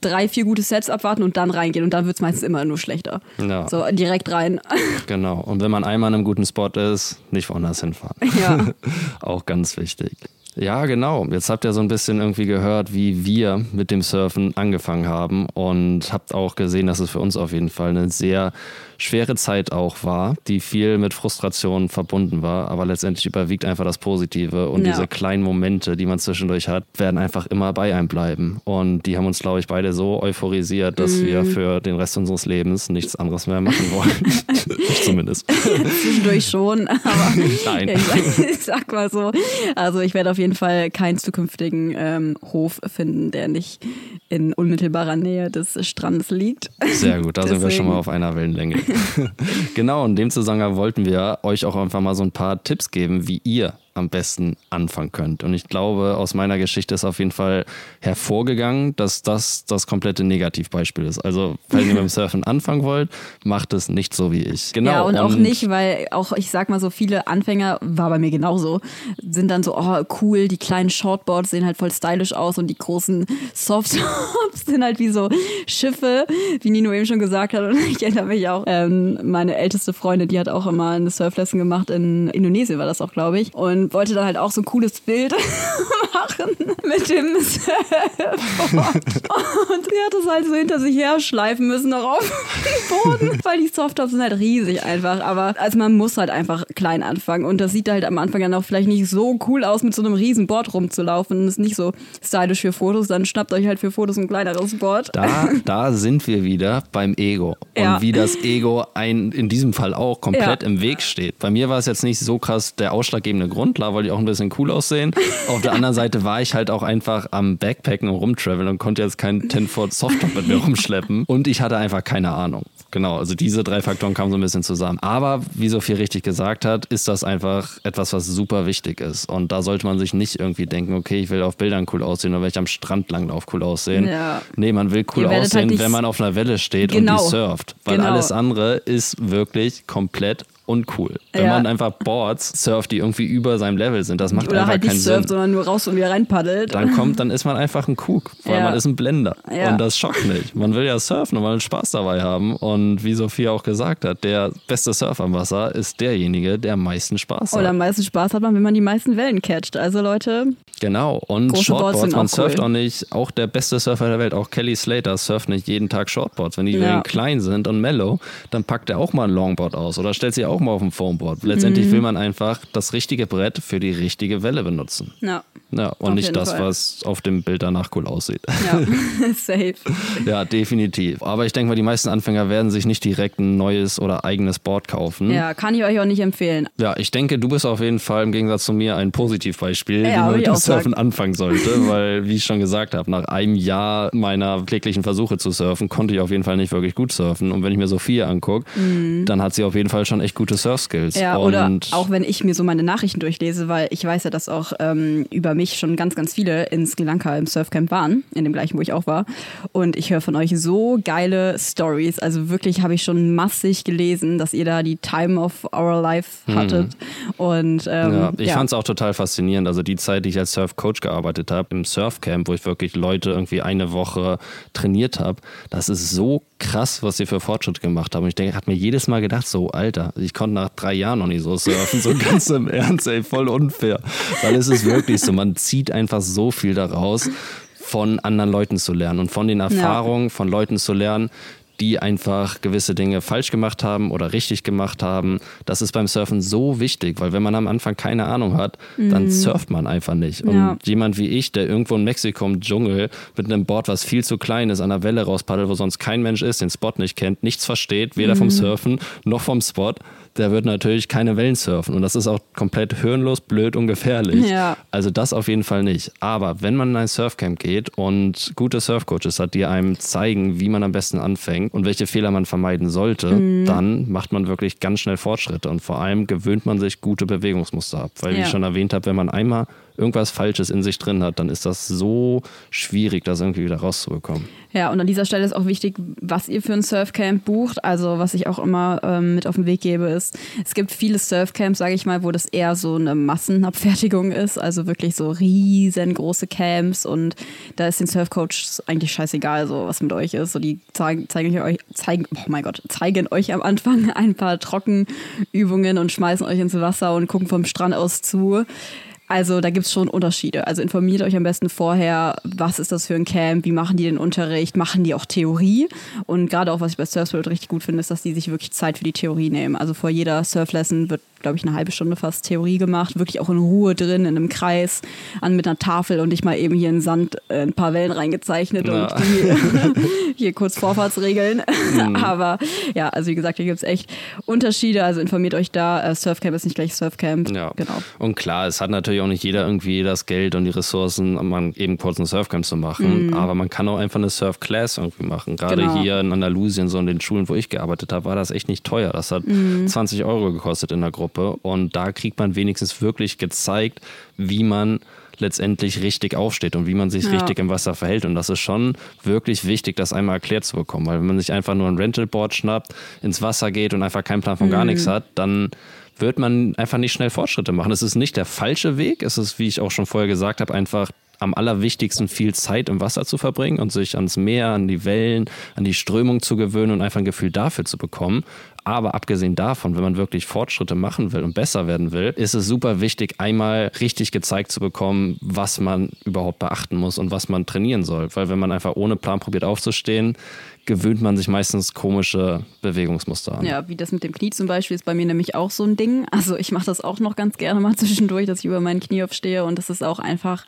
drei, vier gute Sets abwarten und dann reingehen. Und dann wird es meistens immer nur schlechter. Ja. So, direkt rein. Genau. Und wenn man einmal in einem guten Spot ist, nicht woanders hinfahren. Ja. [laughs] Auch ganz wichtig. Ja, genau. Jetzt habt ihr so ein bisschen irgendwie gehört, wie wir mit dem Surfen angefangen haben und habt auch gesehen, dass es für uns auf jeden Fall eine sehr schwere Zeit auch war, die viel mit Frustration verbunden war, aber letztendlich überwiegt einfach das Positive und Ja. diese kleinen Momente, die man zwischendurch hat, werden einfach immer bei einem bleiben. Und die haben uns, glaube ich, beide so euphorisiert, dass wir Mhm. für den Rest unseres Lebens nichts anderes mehr machen wollen. [laughs] ich zumindest. [laughs] Zwischendurch schon, aber [laughs] Nein. ich, sag, ich sag mal so. Also ich werde auf jeden Fall keinen zukünftigen ähm, Hof finden, der nicht in unmittelbarer Nähe des Strandes liegt. Sehr gut, da sind wir schon mal auf einer Wellenlänge. [laughs] genau, in dem Zusammenhang wollten wir euch auch einfach mal so ein paar Tipps geben, wie ihr am besten anfangen könnt. Und ich glaube, aus meiner Geschichte ist auf jeden Fall hervorgegangen, dass das das komplette Negativbeispiel ist. Also, wenn ihr mit dem Surfen [laughs] anfangen wollt, macht es nicht so wie ich. Genau. Ja, und, auch nicht, weil auch, ich sag mal so, viele Anfänger, war bei mir genauso, sind dann so, oh cool, die kleinen Shortboards sehen halt voll stylisch aus und die großen Softtops [laughs] sind halt wie so Schiffe, wie Nino eben schon gesagt hat. Und ich erinnere mich auch, ähm, meine älteste Freundin, die hat auch immer eine Surflesson gemacht in Indonesien, war das auch, glaube ich. Und wollte dann halt auch so ein cooles Bild [laughs] machen mit dem Surfboard. Und sie hat es halt so hinter sich her schleifen müssen, noch auf dem Boden, weil die Softtops sind halt riesig einfach. Aber also man muss halt einfach klein anfangen. Und das sieht halt am Anfang dann auch vielleicht nicht so cool aus, mit so einem riesen Board rumzulaufen. Und ist nicht so stylisch für Fotos. Dann schnappt euch halt für Fotos ein kleineres Board. Da, da sind wir wieder beim Ego. Und Ja. wie das Ego ein, in diesem Fall auch komplett Ja. im Weg steht. Bei mir war es jetzt nicht so krass der ausschlaggebende Grund, klar wollte ich auch ein bisschen cool aussehen. Auf der anderen Seite war ich halt auch einfach am Backpacken und rumtraveln und konnte jetzt keinen 10 Foot Softtop mit mir rumschleppen. Und ich hatte einfach keine Ahnung. Genau, also diese drei Faktoren kamen so ein bisschen zusammen. Aber wie Sophie richtig gesagt hat, ist das einfach etwas, was super wichtig ist. Und da sollte man sich nicht irgendwie denken, okay, ich will auf Bildern cool aussehen oder wenn ich am Strand langlaufe, cool aussehen. Ja. Nee, man will cool werdet aussehen, halt wenn man auf einer Welle steht und Genau. die surft. Weil Genau. alles andere ist wirklich komplett uncool. Wenn Ja. man einfach Boards surft, die irgendwie über seinem Level sind, das macht Oder einfach halt keinen nicht surft, Sinn. sondern nur raus und wieder reinpaddelt. Dann kommt, dann ist man einfach ein Kug, weil Ja. man ist ein Blender. Ja. Und das schockt nicht. Man will ja surfen und man will Spaß dabei haben. Und wie Sophia auch gesagt hat, der beste Surfer am Wasser ist derjenige, der am meisten Spaß hat. Oder am meisten Spaß hat man, wenn man die meisten Wellen catcht. Also Leute, Genau, und Shortboards, man surft cool. auch nicht, auch der beste Surfer der Welt, auch Kelly Slater, surft nicht jeden Tag Shortboards. Wenn die. Wellen klein sind und mellow, dann packt er auch mal ein Longboard aus oder stellt sie auch mal auf ein Foamboard. Letztendlich Mhm. will man einfach das richtige Brett für die richtige Welle benutzen. ja. Ja, und Auf nicht das, Fall. was auf dem Bild danach cool aussieht. Ja, [laughs] safe. [laughs] ja, definitiv. Aber ich denke mal, die meisten Anfänger werden sich nicht direkt ein neues oder eigenes Board kaufen. Ja, kann ich euch auch nicht empfehlen. Ja, ich denke, du bist auf jeden Fall im Gegensatz zu mir ein Positivbeispiel, Ja, wie man mit dem auch. Surfen anfangen sollte, [laughs] weil, wie ich schon gesagt habe, nach einem Jahr meiner kläglichen Versuche zu surfen, konnte ich auf jeden Fall nicht wirklich gut surfen. Und wenn ich mir Sophia angucke, dann hat sie auf jeden Fall schon echt gute Surf-Skills. Mhm. Ja, oder auch wenn ich mir so meine Nachrichten durchlese, weil ich weiß ja, dass auch ähm, über mich schon ganz, ganz viele in Sri Lanka im Surfcamp waren, in dem gleichen, wo ich auch war. Und ich höre von euch so geile Stories. Also wirklich habe ich schon massig gelesen, dass ihr da die Time of Our Life hattet. Und ähm, Mhm. Ja, ich ja. fand es auch total faszinierend. Also die Zeit, die ich als Surfcoach gearbeitet habe, im Surfcamp, wo ich wirklich Leute irgendwie eine Woche trainiert habe, das ist so krass, was sie für Fortschritte gemacht haben. Und ich denke, hat mir jedes Mal gedacht, so, Alter, ich konnte nach drei Jahren noch nicht so surfen, so [laughs] ganz im Ernst, ey, voll unfair. Weil es ist wirklich so, man zieht einfach so viel daraus, von anderen Leuten zu lernen und von den Erfahrungen von Leuten zu lernen, die einfach gewisse Dinge falsch gemacht haben oder richtig gemacht haben. Das ist beim Surfen so wichtig, weil wenn man am Anfang keine Ahnung hat, dann surft man einfach nicht. Und Ja. jemand wie ich, der irgendwo in Mexiko im Dschungel mit einem Board, was viel zu klein ist, an der Welle rauspaddelt, wo sonst kein Mensch ist, den Spot nicht kennt, nichts versteht, weder Mhm. vom Surfen noch vom Spot, der wird natürlich keine Wellen surfen. Und das ist auch komplett hirnlos, blöd und gefährlich. Ja. Also das auf jeden Fall nicht. Aber wenn man in ein Surfcamp geht und gute Surfcoaches hat, die einem zeigen, wie man am besten anfängt und welche Fehler man vermeiden sollte, Mhm. dann macht man wirklich ganz schnell Fortschritte und vor allem gewöhnt man sich gute Bewegungsmuster ab. Weil, wie Ja. ich schon erwähnt habe, wenn man einmal irgendwas Falsches in sich drin hat, dann ist das so schwierig, das irgendwie wieder rauszubekommen. Ja, und an dieser Stelle ist auch wichtig, was ihr für ein Surfcamp bucht. Also was ich auch immer ähm, mit auf den Weg gebe, ist, es gibt viele Surfcamps, sage ich mal, wo das eher so eine Massenabfertigung ist. Also wirklich so riesengroße Camps und da ist den Surfcoaches eigentlich scheißegal, so was mit euch ist. So die zeigen, zeigen euch, zeigen, oh mein Gott, zeigen euch am Anfang [laughs] ein paar Trockenübungen und schmeißen euch ins Wasser und gucken vom Strand aus zu. Also da gibt es schon Unterschiede. Also informiert euch am besten vorher, was ist das für ein Camp, wie machen die den Unterricht, machen die auch Theorie. Und gerade auch, was ich bei Surfspirit richtig gut finde, ist, dass die sich wirklich Zeit für die Theorie nehmen. Also vor jeder Surflesson wird, glaube ich, eine halbe Stunde fast Theorie gemacht, wirklich auch in Ruhe drin, in einem Kreis, an mit einer Tafel und nicht mal eben hier in Sand äh, ein paar Wellen reingezeichnet Ja. und die [laughs] hier kurz Vorfahrtsregeln. Aber ja, also wie gesagt, hier gibt es echt Unterschiede. Also informiert euch da. Äh, Surfcamp ist nicht gleich Surfcamp. Ja, Genau. Und klar, es hat natürlich auch nicht jeder irgendwie das Geld und die Ressourcen, um mal eben kurz ein Surfcamp zu machen. Aber man kann auch einfach eine Surf-Class irgendwie machen. Gerade Mhm. Genau. hier in Andalusien, so in den Schulen, wo ich gearbeitet habe, war das echt nicht teuer. Das hat Mhm. 20 Euro gekostet in der Gruppe. Und da kriegt man wenigstens wirklich gezeigt, wie man letztendlich richtig aufsteht und wie man sich Ja. richtig im Wasser verhält. Und das ist schon wirklich wichtig, das einmal erklärt zu bekommen. Weil wenn man sich einfach nur ein Rentalboard schnappt, ins Wasser geht und einfach keinen Plan von gar Mhm. nichts hat, dann wird man einfach nicht schnell Fortschritte machen. Es ist nicht der falsche Weg. Es ist, wie ich auch schon vorher gesagt habe, einfach am allerwichtigsten viel Zeit im Wasser zu verbringen und sich ans Meer, an die Wellen, an die Strömung zu gewöhnen und einfach ein Gefühl dafür zu bekommen. Aber abgesehen davon, wenn man wirklich Fortschritte machen will und besser werden will, ist es super wichtig, einmal richtig gezeigt zu bekommen, was man überhaupt beachten muss und was man trainieren soll. Weil wenn man einfach ohne Plan probiert aufzustehen, gewöhnt man sich meistens komische Bewegungsmuster an. Ja, wie das mit dem Knie zum Beispiel ist bei mir nämlich auch so ein Ding. Also ich mache das auch noch ganz gerne mal [laughs] zwischendurch, dass ich über mein Knie aufstehe und das ist auch einfach,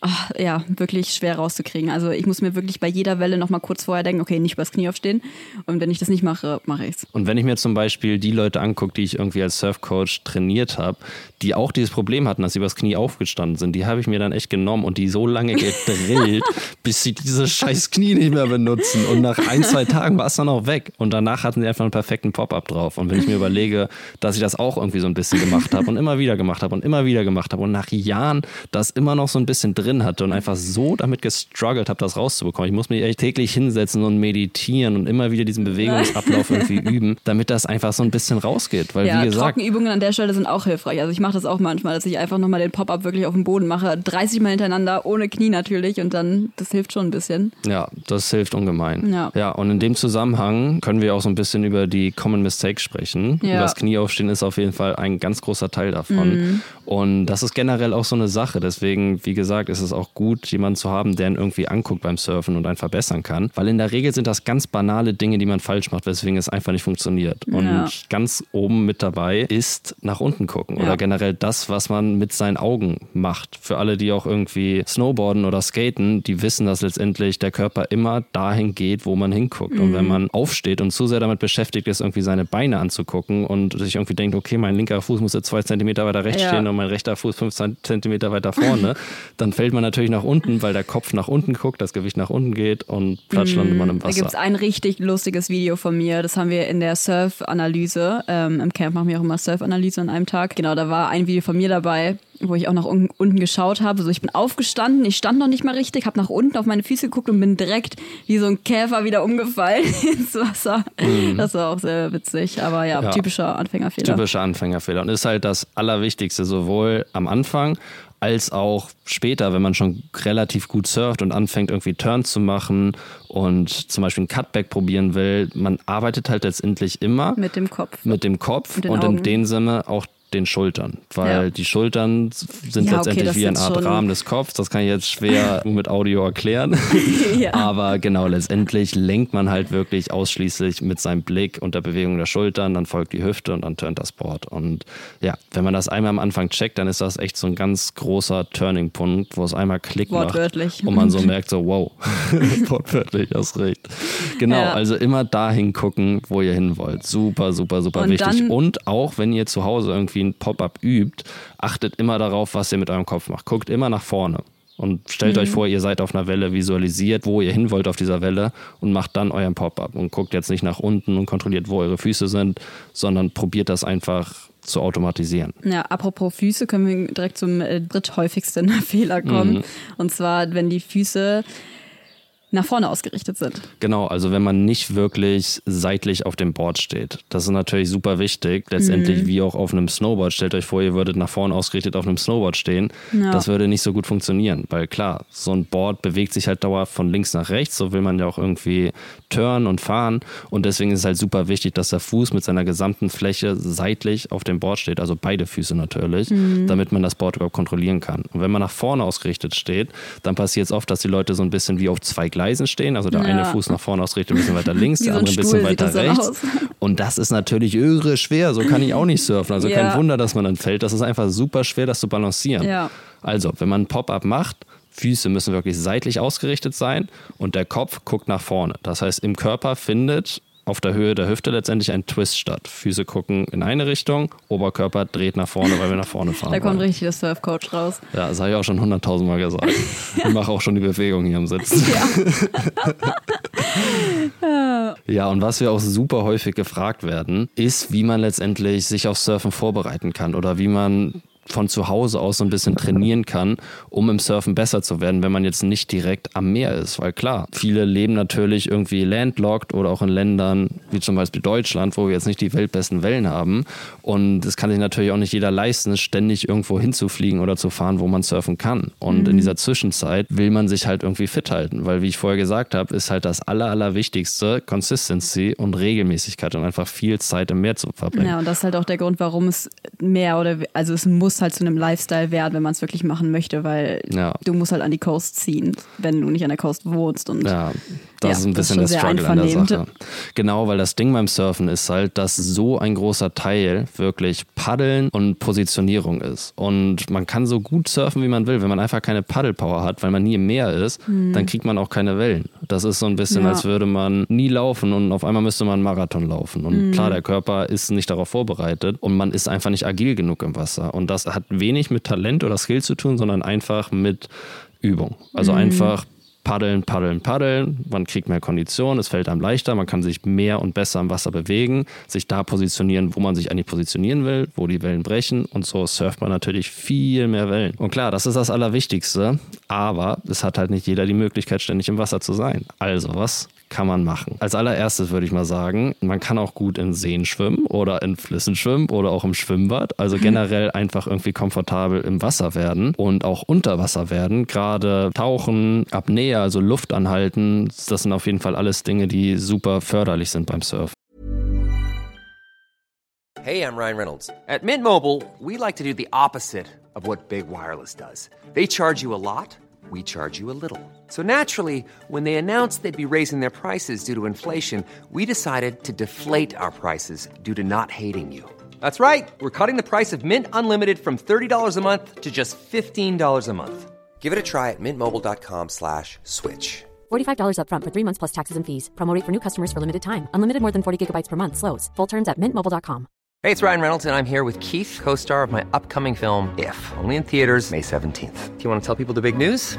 ach, ja, wirklich schwer rauszukriegen. Also ich muss mir wirklich bei jeder Welle noch mal kurz vorher denken, okay, nicht übers Knie aufstehen. Und wenn ich das nicht mache, mache ich's. Und wenn ich mir zum Beispiel die Leute angucke, die ich irgendwie als Surfcoach trainiert habe, die auch dieses Problem hatten, dass sie übers Knie aufgestanden sind, die habe ich mir dann echt genommen und die so lange gedrillt, [laughs] bis sie dieses scheiß Knie nicht mehr benutzen. Und nach ein, zwei Tagen war es dann auch weg. Und danach hatten sie einfach einen perfekten Pop-up drauf. Und wenn ich mir überlege, dass ich das auch irgendwie so ein bisschen gemacht habe und immer wieder gemacht habe und immer wieder gemacht habe und nach Jahren das immer noch so ein bisschen drin hatte und einfach so damit gestruggelt habe, das rauszubekommen. Ich muss mich echt täglich hinsetzen und meditieren und immer wieder diesen Bewegungsablauf irgendwie [laughs] üben, damit das einfach so ein bisschen rausgeht. Weil Ja, wie gesagt, Trockenübungen an der Stelle sind auch hilfreich. Also ich mache das auch manchmal, dass ich einfach nochmal den Pop-Up wirklich auf dem Boden mache. 30 Mal hintereinander, ohne Knie natürlich. Und dann, das hilft schon ein bisschen. Ja, das hilft ungemein. Ja. ja, und in dem Zusammenhang können wir auch so ein bisschen über die Common Mistakes sprechen. Ja. Das Knieaufstehen ist auf jeden Fall ein ganz großer Teil davon. Mhm. Und das ist generell auch so eine Sache. Deswegen, wie gesagt, ist es auch gut, jemanden zu haben, der ihn irgendwie anguckt beim Surfen und einen verbessern kann. Weil in der Regel sind das ganz banale Dinge, die man falsch macht, weswegen es einfach nicht funktioniert. Und Ja. ganz oben mit dabei ist nach unten gucken Ja. oder generell das, was man mit seinen Augen macht. Für alle, die auch irgendwie Snowboarden oder skaten, die wissen, dass letztendlich der Körper immer dahin geht, wo man hinguckt. Und Mhm. wenn man aufsteht und zu sehr damit beschäftigt ist, irgendwie seine Beine anzugucken und sich irgendwie denkt, okay, mein linker Fuß muss jetzt zwei Zentimeter weiter rechts Ja. stehen und mein rechter Fuß fünf Zentimeter weiter vorne, [laughs] dann fällt man natürlich nach unten, weil der Kopf nach unten guckt, das Gewicht nach unten geht und platsch landet man im Mhm. Da gibt es Wasser. ein richtig lustiges Video von mir. Das haben wir in der Surf-Analyse. Ähm, Im Camp machen wir auch immer Surf-Analyse an einem Tag. Genau, da war ein Video von mir dabei, wo ich auch nach un unten geschaut habe. So, ich bin aufgestanden, ich stand noch nicht mal richtig, habe nach unten auf meine Füße geguckt und bin direkt wie so ein Käfer wieder umgefallen [laughs] ins Wasser. Das war auch sehr witzig. Aber ja. Ja. typischer Anfängerfehler. Typischer Anfängerfehler. Und ist halt das Allerwichtigste, sowohl am Anfang als auch später, wenn man schon relativ gut surft und anfängt, irgendwie Turns zu machen und zum Beispiel ein Cutback probieren will. Man arbeitet halt letztendlich immer Mit dem Kopf. mit dem Kopf Und und in dem Sinne auch den Schultern, weil Ja. die Schultern sind Ja, okay, letztendlich das wie eine ist Art Rahmen des Kopfs. Das kann ich jetzt schwer [laughs] mit Audio erklären. [laughs] Ja. Aber genau, letztendlich lenkt man halt wirklich ausschließlich mit seinem Blick und der Bewegung der Schultern, dann folgt die Hüfte und dann turnt das Board. Und ja, wenn man das einmal am Anfang checkt, dann ist das echt so ein ganz großer Turning-Punkt, wo es einmal Klick macht und man so [laughs] merkt so, wow, wortwörtlich, hast recht. Genau, Ja. also immer dahin gucken, wo ihr hin wollt. Super, super, super Und wichtig. Und auch wenn ihr zu Hause irgendwie ein Pop-up übt, achtet immer darauf, was ihr mit eurem Kopf macht. Guckt immer nach vorne. Und stellt Mhm. euch vor, ihr seid auf einer Welle, visualisiert, wo ihr hin wollt auf dieser Welle und macht dann euren Pop-up. Und guckt jetzt nicht nach unten und kontrolliert, wo eure Füße sind, sondern probiert das einfach zu automatisieren. Ja, apropos Füße, können wir direkt zum äh, dritthäufigsten [laughs] Fehler kommen. Mhm. Und zwar, wenn die Füße nach vorne ausgerichtet sind. Genau, also wenn man nicht wirklich seitlich auf dem Board steht. Das ist natürlich super wichtig. Letztendlich wie auch auf einem Snowboard. Stellt euch vor, ihr würdet nach vorne ausgerichtet auf einem Snowboard stehen. Ja. Das würde nicht so gut funktionieren, weil klar, so ein Board bewegt sich halt dauerhaft von links nach rechts. So will man ja auch irgendwie turnen und fahren. Und deswegen ist es halt super wichtig, dass der Fuß mit seiner gesamten Fläche seitlich auf dem Board steht. Also beide Füße natürlich, damit man das Board überhaupt kontrollieren kann. Und wenn man nach vorne ausgerichtet steht, dann passiert es oft, dass die Leute so ein bisschen wie auf zwei Gleisen stehen. Also der Ja. eine Fuß nach vorne ausgerichtet, ein bisschen weiter [laughs] links, der so andere ein bisschen weiter rechts. aus. [laughs] Und das ist natürlich irre schwer. So kann ich auch nicht surfen. Also Ja. kein Wunder, dass man dann fällt. Das ist einfach super schwer, das zu balancieren. Ja. Also, wenn man ein Pop-up macht, Füße müssen wirklich seitlich ausgerichtet sein und der Kopf guckt nach vorne. Das heißt, im Körper findet auf der Höhe der Hüfte letztendlich ein Twist statt. Füße gucken in eine Richtung, Oberkörper dreht nach vorne, weil wir nach vorne fahren. Da kommt wollen. richtig der Surfcoach raus. Ja, das habe ich auch schon hunderttausendmal gesagt. [laughs] Ich mache auch schon die Bewegung hier am Sitz. [laughs] Ja, und was wir auch super häufig gefragt werden, ist, wie man letztendlich sich auf Surfen vorbereiten kann oder wie man von zu Hause aus so ein bisschen trainieren kann, um im Surfen besser zu werden, wenn man jetzt nicht direkt am Meer ist. Weil klar, viele leben natürlich irgendwie landlocked oder auch in Ländern wie zum Beispiel Deutschland, wo wir jetzt nicht die weltbesten Wellen haben. Und es kann sich natürlich auch nicht jeder leisten, ständig irgendwo hinzufliegen oder zu fahren, wo man surfen kann. Und in dieser Zwischenzeit will man sich halt irgendwie fit halten, weil wie ich vorher gesagt habe, ist halt das aller, allerwichtigste Consistency und Regelmäßigkeit und einfach viel Zeit im Meer zu verbringen. Ja, und das ist halt auch der Grund, warum es mehr oder also es muss halt zu einem Lifestyle werden, wenn man es wirklich machen möchte, weil Ja. du musst halt an die Coast ziehen, wenn du nicht an der Coast wohnst. Und Ja, das Ja, ist ein bisschen der Struggle an der. Sache. Genau, weil das Ding beim Surfen ist halt, dass so ein großer Teil wirklich Paddeln und Positionierung ist. Und man kann so gut surfen, wie man will. Wenn man einfach keine Paddelpower hat, weil man nie im Meer ist, dann kriegt man auch keine Wellen. Das ist so ein bisschen, Mhm. Ja. als würde man nie laufen und auf einmal müsste man einen Marathon laufen. Und klar, der Körper ist nicht darauf vorbereitet und man ist einfach nicht agil genug im Wasser. Und das hat wenig mit Talent oder Skill zu tun, sondern einfach mit Übung. Also einfach paddeln, paddeln, paddeln. Man kriegt mehr Kondition, es fällt einem leichter, man kann sich mehr und besser im Wasser bewegen, sich da positionieren, wo man sich eigentlich positionieren will, wo die Wellen brechen und so surft man natürlich viel mehr Wellen. Und klar, das ist das Allerwichtigste, aber es hat halt nicht jeder die Möglichkeit, ständig im Wasser zu sein. Also, was kann man machen? Als allererstes würde ich mal sagen, man kann auch gut in Seen schwimmen oder in Flüssen schwimmen oder auch im Schwimmbad. Also generell einfach irgendwie komfortabel im Wasser werden und auch unter Wasser werden. Gerade Tauchen, Apnoe, also Luft anhalten, das sind auf jeden Fall alles Dinge, die super förderlich sind beim Surfen. Hey, I'm Ryan Reynolds. At Mint Mobile, we like to do the opposite of what Big Wireless does. They charge you a lot, we charge you a little. So naturally, when they announced they'd be raising their prices due to inflation, we decided to deflate our prices due to not hating you. That's right. We're cutting the price of Mint Unlimited from $30 a month to just $15 a month. Give it a try at mintmobile.com slash switch. $45 upfront for three months plus taxes and fees. Promo rate for new customers for limited time. Unlimited more than 40 gigabytes per month. Slows. Full terms at mintmobile.com. Hey, it's Ryan Reynolds, and I'm here with Keith, co star of my upcoming film, If, only in theaters, May 17th. Do you want to tell people the big news?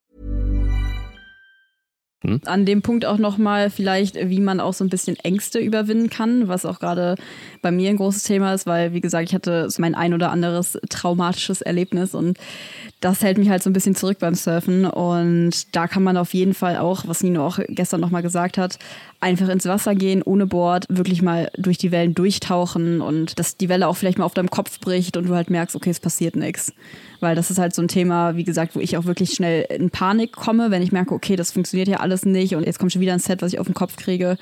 Hm? An dem Punkt auch nochmal vielleicht, wie man auch so ein bisschen Ängste überwinden kann, was auch gerade bei mir ein großes Thema ist, weil, wie gesagt, ich hatte mein ein oder anderes traumatisches Erlebnis und das hält mich halt so ein bisschen zurück beim Surfen. Und da kann man auf jeden Fall auch, was Nino auch gestern nochmal gesagt hat, einfach ins Wasser gehen, ohne Board, wirklich mal durch die Wellen durchtauchen und dass die Welle auch vielleicht mal auf deinem Kopf bricht und du halt merkst, okay, es passiert nichts. Weil das ist halt so ein Thema, wie gesagt, wo ich auch wirklich schnell in Panik komme, wenn ich merke, okay, das funktioniert ja alles nicht und jetzt kommt schon wieder ein Set, was ich auf den Kopf kriege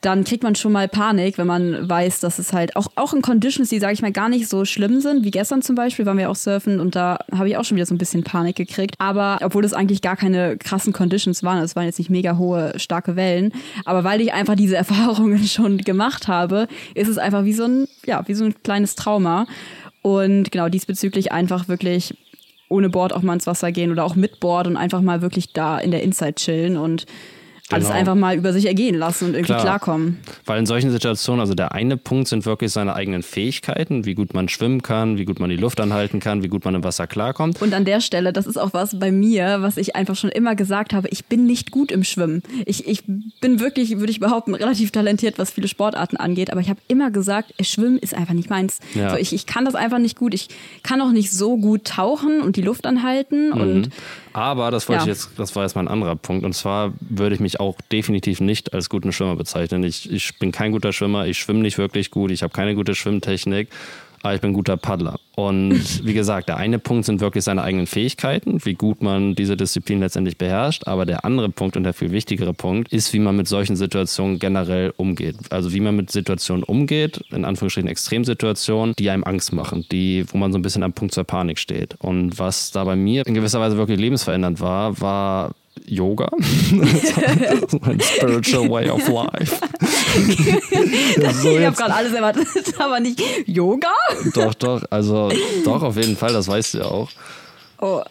dann kriegt man schon mal Panik, wenn man weiß, dass es halt auch, auch in Conditions, die, sage ich mal, gar nicht so schlimm sind, wie gestern zum Beispiel, waren wir auch surfen und da habe ich auch schon wieder so ein bisschen Panik gekriegt. Aber obwohl es eigentlich gar keine krassen Conditions waren, es waren jetzt nicht mega hohe, starke Wellen, aber weil ich einfach diese [laughs] Erfahrungen schon gemacht habe, ist es einfach wie so ein, ja, wie so ein kleines Trauma. Und genau diesbezüglich einfach wirklich ohne Board auch mal ins Wasser gehen oder auch mit Board und einfach mal wirklich da in der Inside chillen und alles Genau. einfach mal über sich ergehen lassen und irgendwie Klar. klarkommen. Weil in solchen Situationen, also der eine Punkt sind wirklich seine eigenen Fähigkeiten, wie gut man schwimmen kann, wie gut man die Luft anhalten kann, wie gut man im Wasser klarkommt. Und an der Stelle, das ist auch was bei mir, was ich einfach schon immer gesagt habe, ich bin nicht gut im Schwimmen. Ich, ich bin wirklich, würde ich behaupten, relativ talentiert, was viele Sportarten angeht, aber ich habe immer gesagt, Schwimmen ist einfach nicht meins. Ja. So, ich, ich kann das einfach nicht gut. Ich kann auch nicht so gut tauchen und die Luft anhalten und Aber das wollte Ja. ich jetzt, das war jetzt mal ein anderer Punkt. Und zwar würde ich mich auch definitiv nicht als guten Schwimmer bezeichnen. Ich, ich bin kein guter Schwimmer, ich schwimme nicht wirklich gut, ich habe keine gute Schwimmtechnik, aber ich bin ein guter Paddler. Und [laughs] wie gesagt, der eine Punkt sind wirklich seine eigenen Fähigkeiten, wie gut man diese Disziplin letztendlich beherrscht. Aber der andere Punkt und der viel wichtigere Punkt ist, wie man mit solchen Situationen generell umgeht. Also wie man mit Situationen umgeht, in Anführungsstrichen Extremsituationen, die einem Angst machen, die, wo man so ein bisschen am Punkt zur Panik steht. Und was da bei mir in gewisser Weise wirklich lebensverändernd war, war Yoga. [laughs] mein spiritual way of life. [laughs] So ich habe gerade alles erwartet, [laughs] aber nicht Yoga. Doch, doch, also doch, auf jeden Fall, das weißt du ja auch. Oh.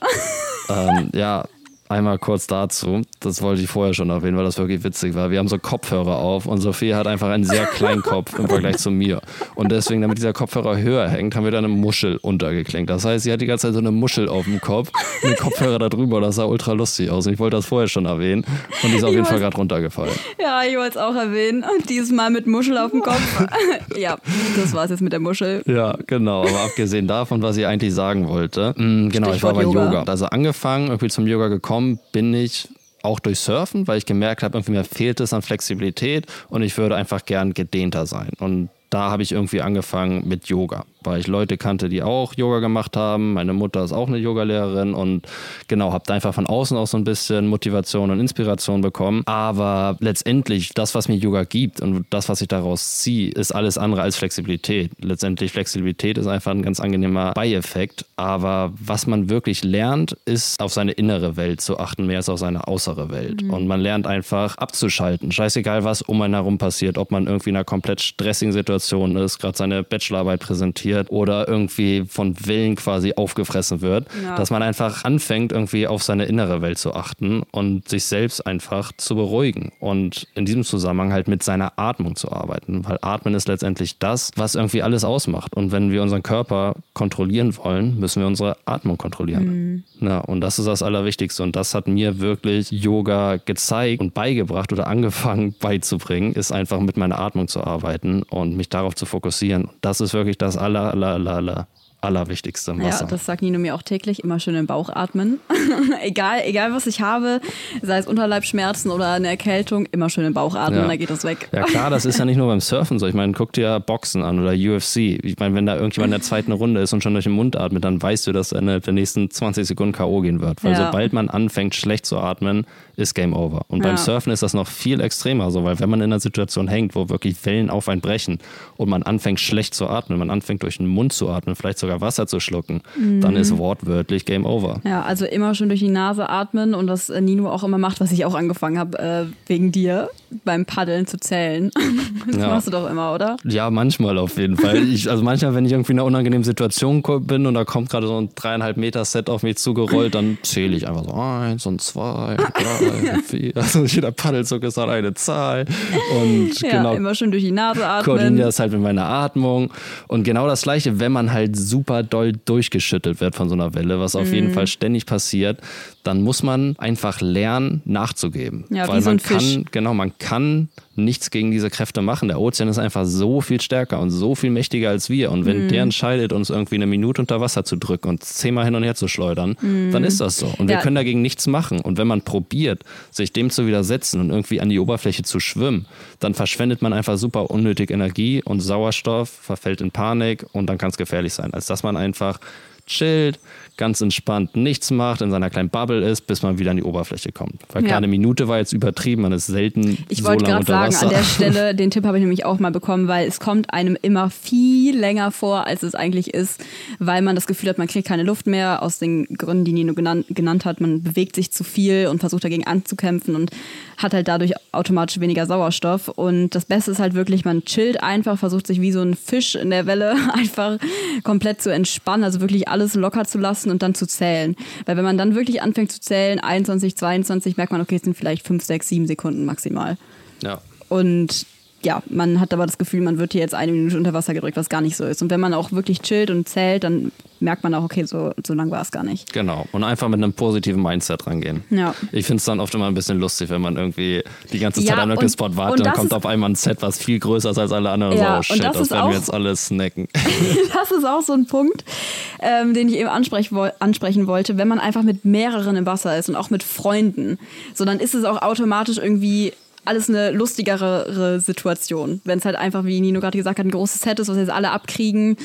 Ähm, ja, einmal kurz dazu. Das wollte ich vorher schon erwähnen, weil das wirklich witzig war. Wir haben so Kopfhörer auf und Sophie hat einfach einen sehr kleinen Kopf im Vergleich zu mir. Und deswegen, damit dieser Kopfhörer höher hängt, haben wir da eine Muschel untergeklinkt. Das heißt, sie hat die ganze Zeit so eine Muschel auf dem Kopf und den Kopfhörer da drüber. Das sah ultra lustig aus. Und ich wollte das vorher schon erwähnen. Und die ist auf jeden Fall gerade runtergefallen. Ja, ich wollte es auch erwähnen. Und dieses Mal mit Muschel auf dem Kopf. [laughs] ja, das war's jetzt mit der Muschel. Ja, genau. Aber abgesehen davon, was ich eigentlich sagen wollte, mh, genau, ich war bei Stichwort Yoga. Yoga. Also angefangen, irgendwie zum Yoga gekommen bin ich auch durch Surfen, weil ich gemerkt habe, irgendwie mir fehlt es an Flexibilität und ich würde einfach gern gedehnter sein. Und da habe ich irgendwie angefangen mit Yoga, weil ich Leute kannte, die auch Yoga gemacht haben. Meine Mutter ist auch eine Yogalehrerin und genau, habe da einfach von außen auch so ein bisschen Motivation und Inspiration bekommen. Aber letztendlich, das, was mir Yoga gibt und das, was ich daraus ziehe, ist alles andere als Flexibilität. Letztendlich Flexibilität ist einfach ein ganz angenehmer Beieffekt. Aber was man wirklich lernt, ist auf seine innere Welt zu achten, mehr als auf seine äußere Welt. Und man lernt einfach abzuschalten. Scheißegal, was um einen herum passiert, ob man irgendwie in einer komplett stressigen Situation ist, gerade seine Bachelorarbeit präsentiert oder irgendwie von Willen quasi aufgefressen wird, Ja. dass man einfach anfängt, irgendwie auf seine innere Welt zu achten und sich selbst einfach zu beruhigen und in diesem Zusammenhang halt mit seiner Atmung zu arbeiten, weil Atmen ist letztendlich das, was irgendwie alles ausmacht. Und wenn wir unseren Körper kontrollieren wollen, müssen wir unsere Atmung kontrollieren. Ja, und das ist das Allerwichtigste. Und das hat mir wirklich Yoga gezeigt und beigebracht oder angefangen [laughs] beizubringen, ist einfach mit meiner Atmung zu arbeiten und mich darauf zu fokussieren. Das ist wirklich das aller, aller, aller, aller, Allerwichtigste im Wasser. Ja, das sagt Nino mir auch täglich, immer schön im Bauch atmen. [laughs] egal, egal was ich habe, sei es Unterleibschmerzen oder eine Erkältung, immer schön im Bauch atmen, Ja. dann geht das weg. Ja klar, das ist ja nicht nur beim Surfen so. Ich meine, guck dir Boxen an oder UFC. Ich meine, wenn da irgendjemand in der zweiten Runde ist und schon durch den Mund atmet, dann weißt du, dass er innerhalb der nächsten 20 Sekunden K.O. gehen wird. Weil Ja. sobald man anfängt, schlecht zu atmen, ist Game Over. Und beim Ja. Surfen ist das noch viel extremer so, weil wenn man in einer Situation hängt, wo wirklich Wellen auf einen brechen und man anfängt, schlecht zu atmen, man anfängt, durch den Mund zu atmen, vielleicht sogar Wasser zu schlucken, dann Mhm. ist wortwörtlich Game Over. Ja, also immer schön durch die Nase atmen und was äh, Nino auch immer macht, was ich auch angefangen habe, äh, wegen dir, beim Paddeln zu zählen. [laughs] Das Ja. machst du doch immer, oder? Ja, manchmal auf jeden Fall. Ich, also manchmal, wenn ich irgendwie in einer unangenehmen Situation bin und da kommt gerade so ein dreieinhalb Meter Set auf mich zugerollt, dann zähle ich einfach so eins und zwei, und vier. Also jeder Paddelzug ist halt eine Zahl. Und Ja, genau, immer schön durch die Nase atmen. koordiniere das halt mit meiner Atmung. Und genau das Gleiche, wenn man halt super doll durchgeschüttelt wird von so einer Welle, was auf Mhm. jeden Fall ständig passiert, dann muss man einfach lernen, nachzugeben. Ja, Weil wie so man ein Fisch. kann, genau, man kann nichts gegen diese Kräfte machen. Der Ozean ist einfach so viel stärker und so viel mächtiger als wir. Und wenn Mhm. der entscheidet, uns irgendwie eine Minute unter Wasser zu drücken und zehnmal hin und her zu schleudern, dann ist das so. Und wir. Ja. können dagegen nichts machen. Und wenn man probiert, sich dem zu widersetzen und irgendwie an die Oberfläche zu schwimmen, dann verschwendet man einfach super unnötig Energie und Sauerstoff, verfällt in Panik und dann kann es gefährlich sein. Als dass man einfach chillt, ganz entspannt nichts macht, in seiner kleinen Bubble ist, bis man wieder an die Oberfläche kommt. Weil Ja. klar, eine Minute war jetzt übertrieben, man ist selten Ich so wollte lange gerade unter sagen, Wasser. an der [laughs] Stelle, den Tipp habe ich nämlich auch mal bekommen, weil es kommt einem immer viel länger vor, als es eigentlich ist, weil man das Gefühl hat, man kriegt keine Luft mehr, aus den Gründen, die Nino genannt, genannt hat. Man bewegt sich zu viel und versucht dagegen anzukämpfen und hat halt dadurch automatisch weniger Sauerstoff. Und das Beste ist halt wirklich, man chillt einfach, versucht sich wie so ein Fisch in der Welle [laughs] einfach komplett zu entspannen, also wirklich alles locker zu lassen und dann zu zählen. Weil wenn man dann wirklich anfängt zu zählen, 21, 22, merkt man, okay, es sind vielleicht 5, 6, 7 Sekunden maximal. ja. Und ja, man hat aber das Gefühl, man wird hier jetzt eine Minute unter Wasser gedrückt, was gar nicht so ist. Und wenn man auch wirklich chillt und zählt, dann merkt man auch, okay, so, so lang war es gar nicht. Genau. Und einfach mit einem positiven Mindset rangehen. Ja. Ich finde es dann oft immer ein bisschen lustig, wenn man irgendwie die ganze Zeit Ja, am und- Spot und wartet und dann das kommt auf einmal ein Set, was viel größer ist als alle anderen. Ja, so, oh und shit, das das, ist werden auch- wir jetzt alles snacken. [laughs] [laughs] Das ist auch so ein Punkt, ähm, den ich eben ansprech, woll- ansprechen wollte. Wenn man einfach mit mehreren im Wasser ist und auch mit Freunden, so dann ist es auch automatisch irgendwie alles eine lustigere Situation. Wenn es halt einfach, wie Nino gerade gesagt hat, ein großes Set ist, was jetzt alle abkriegen,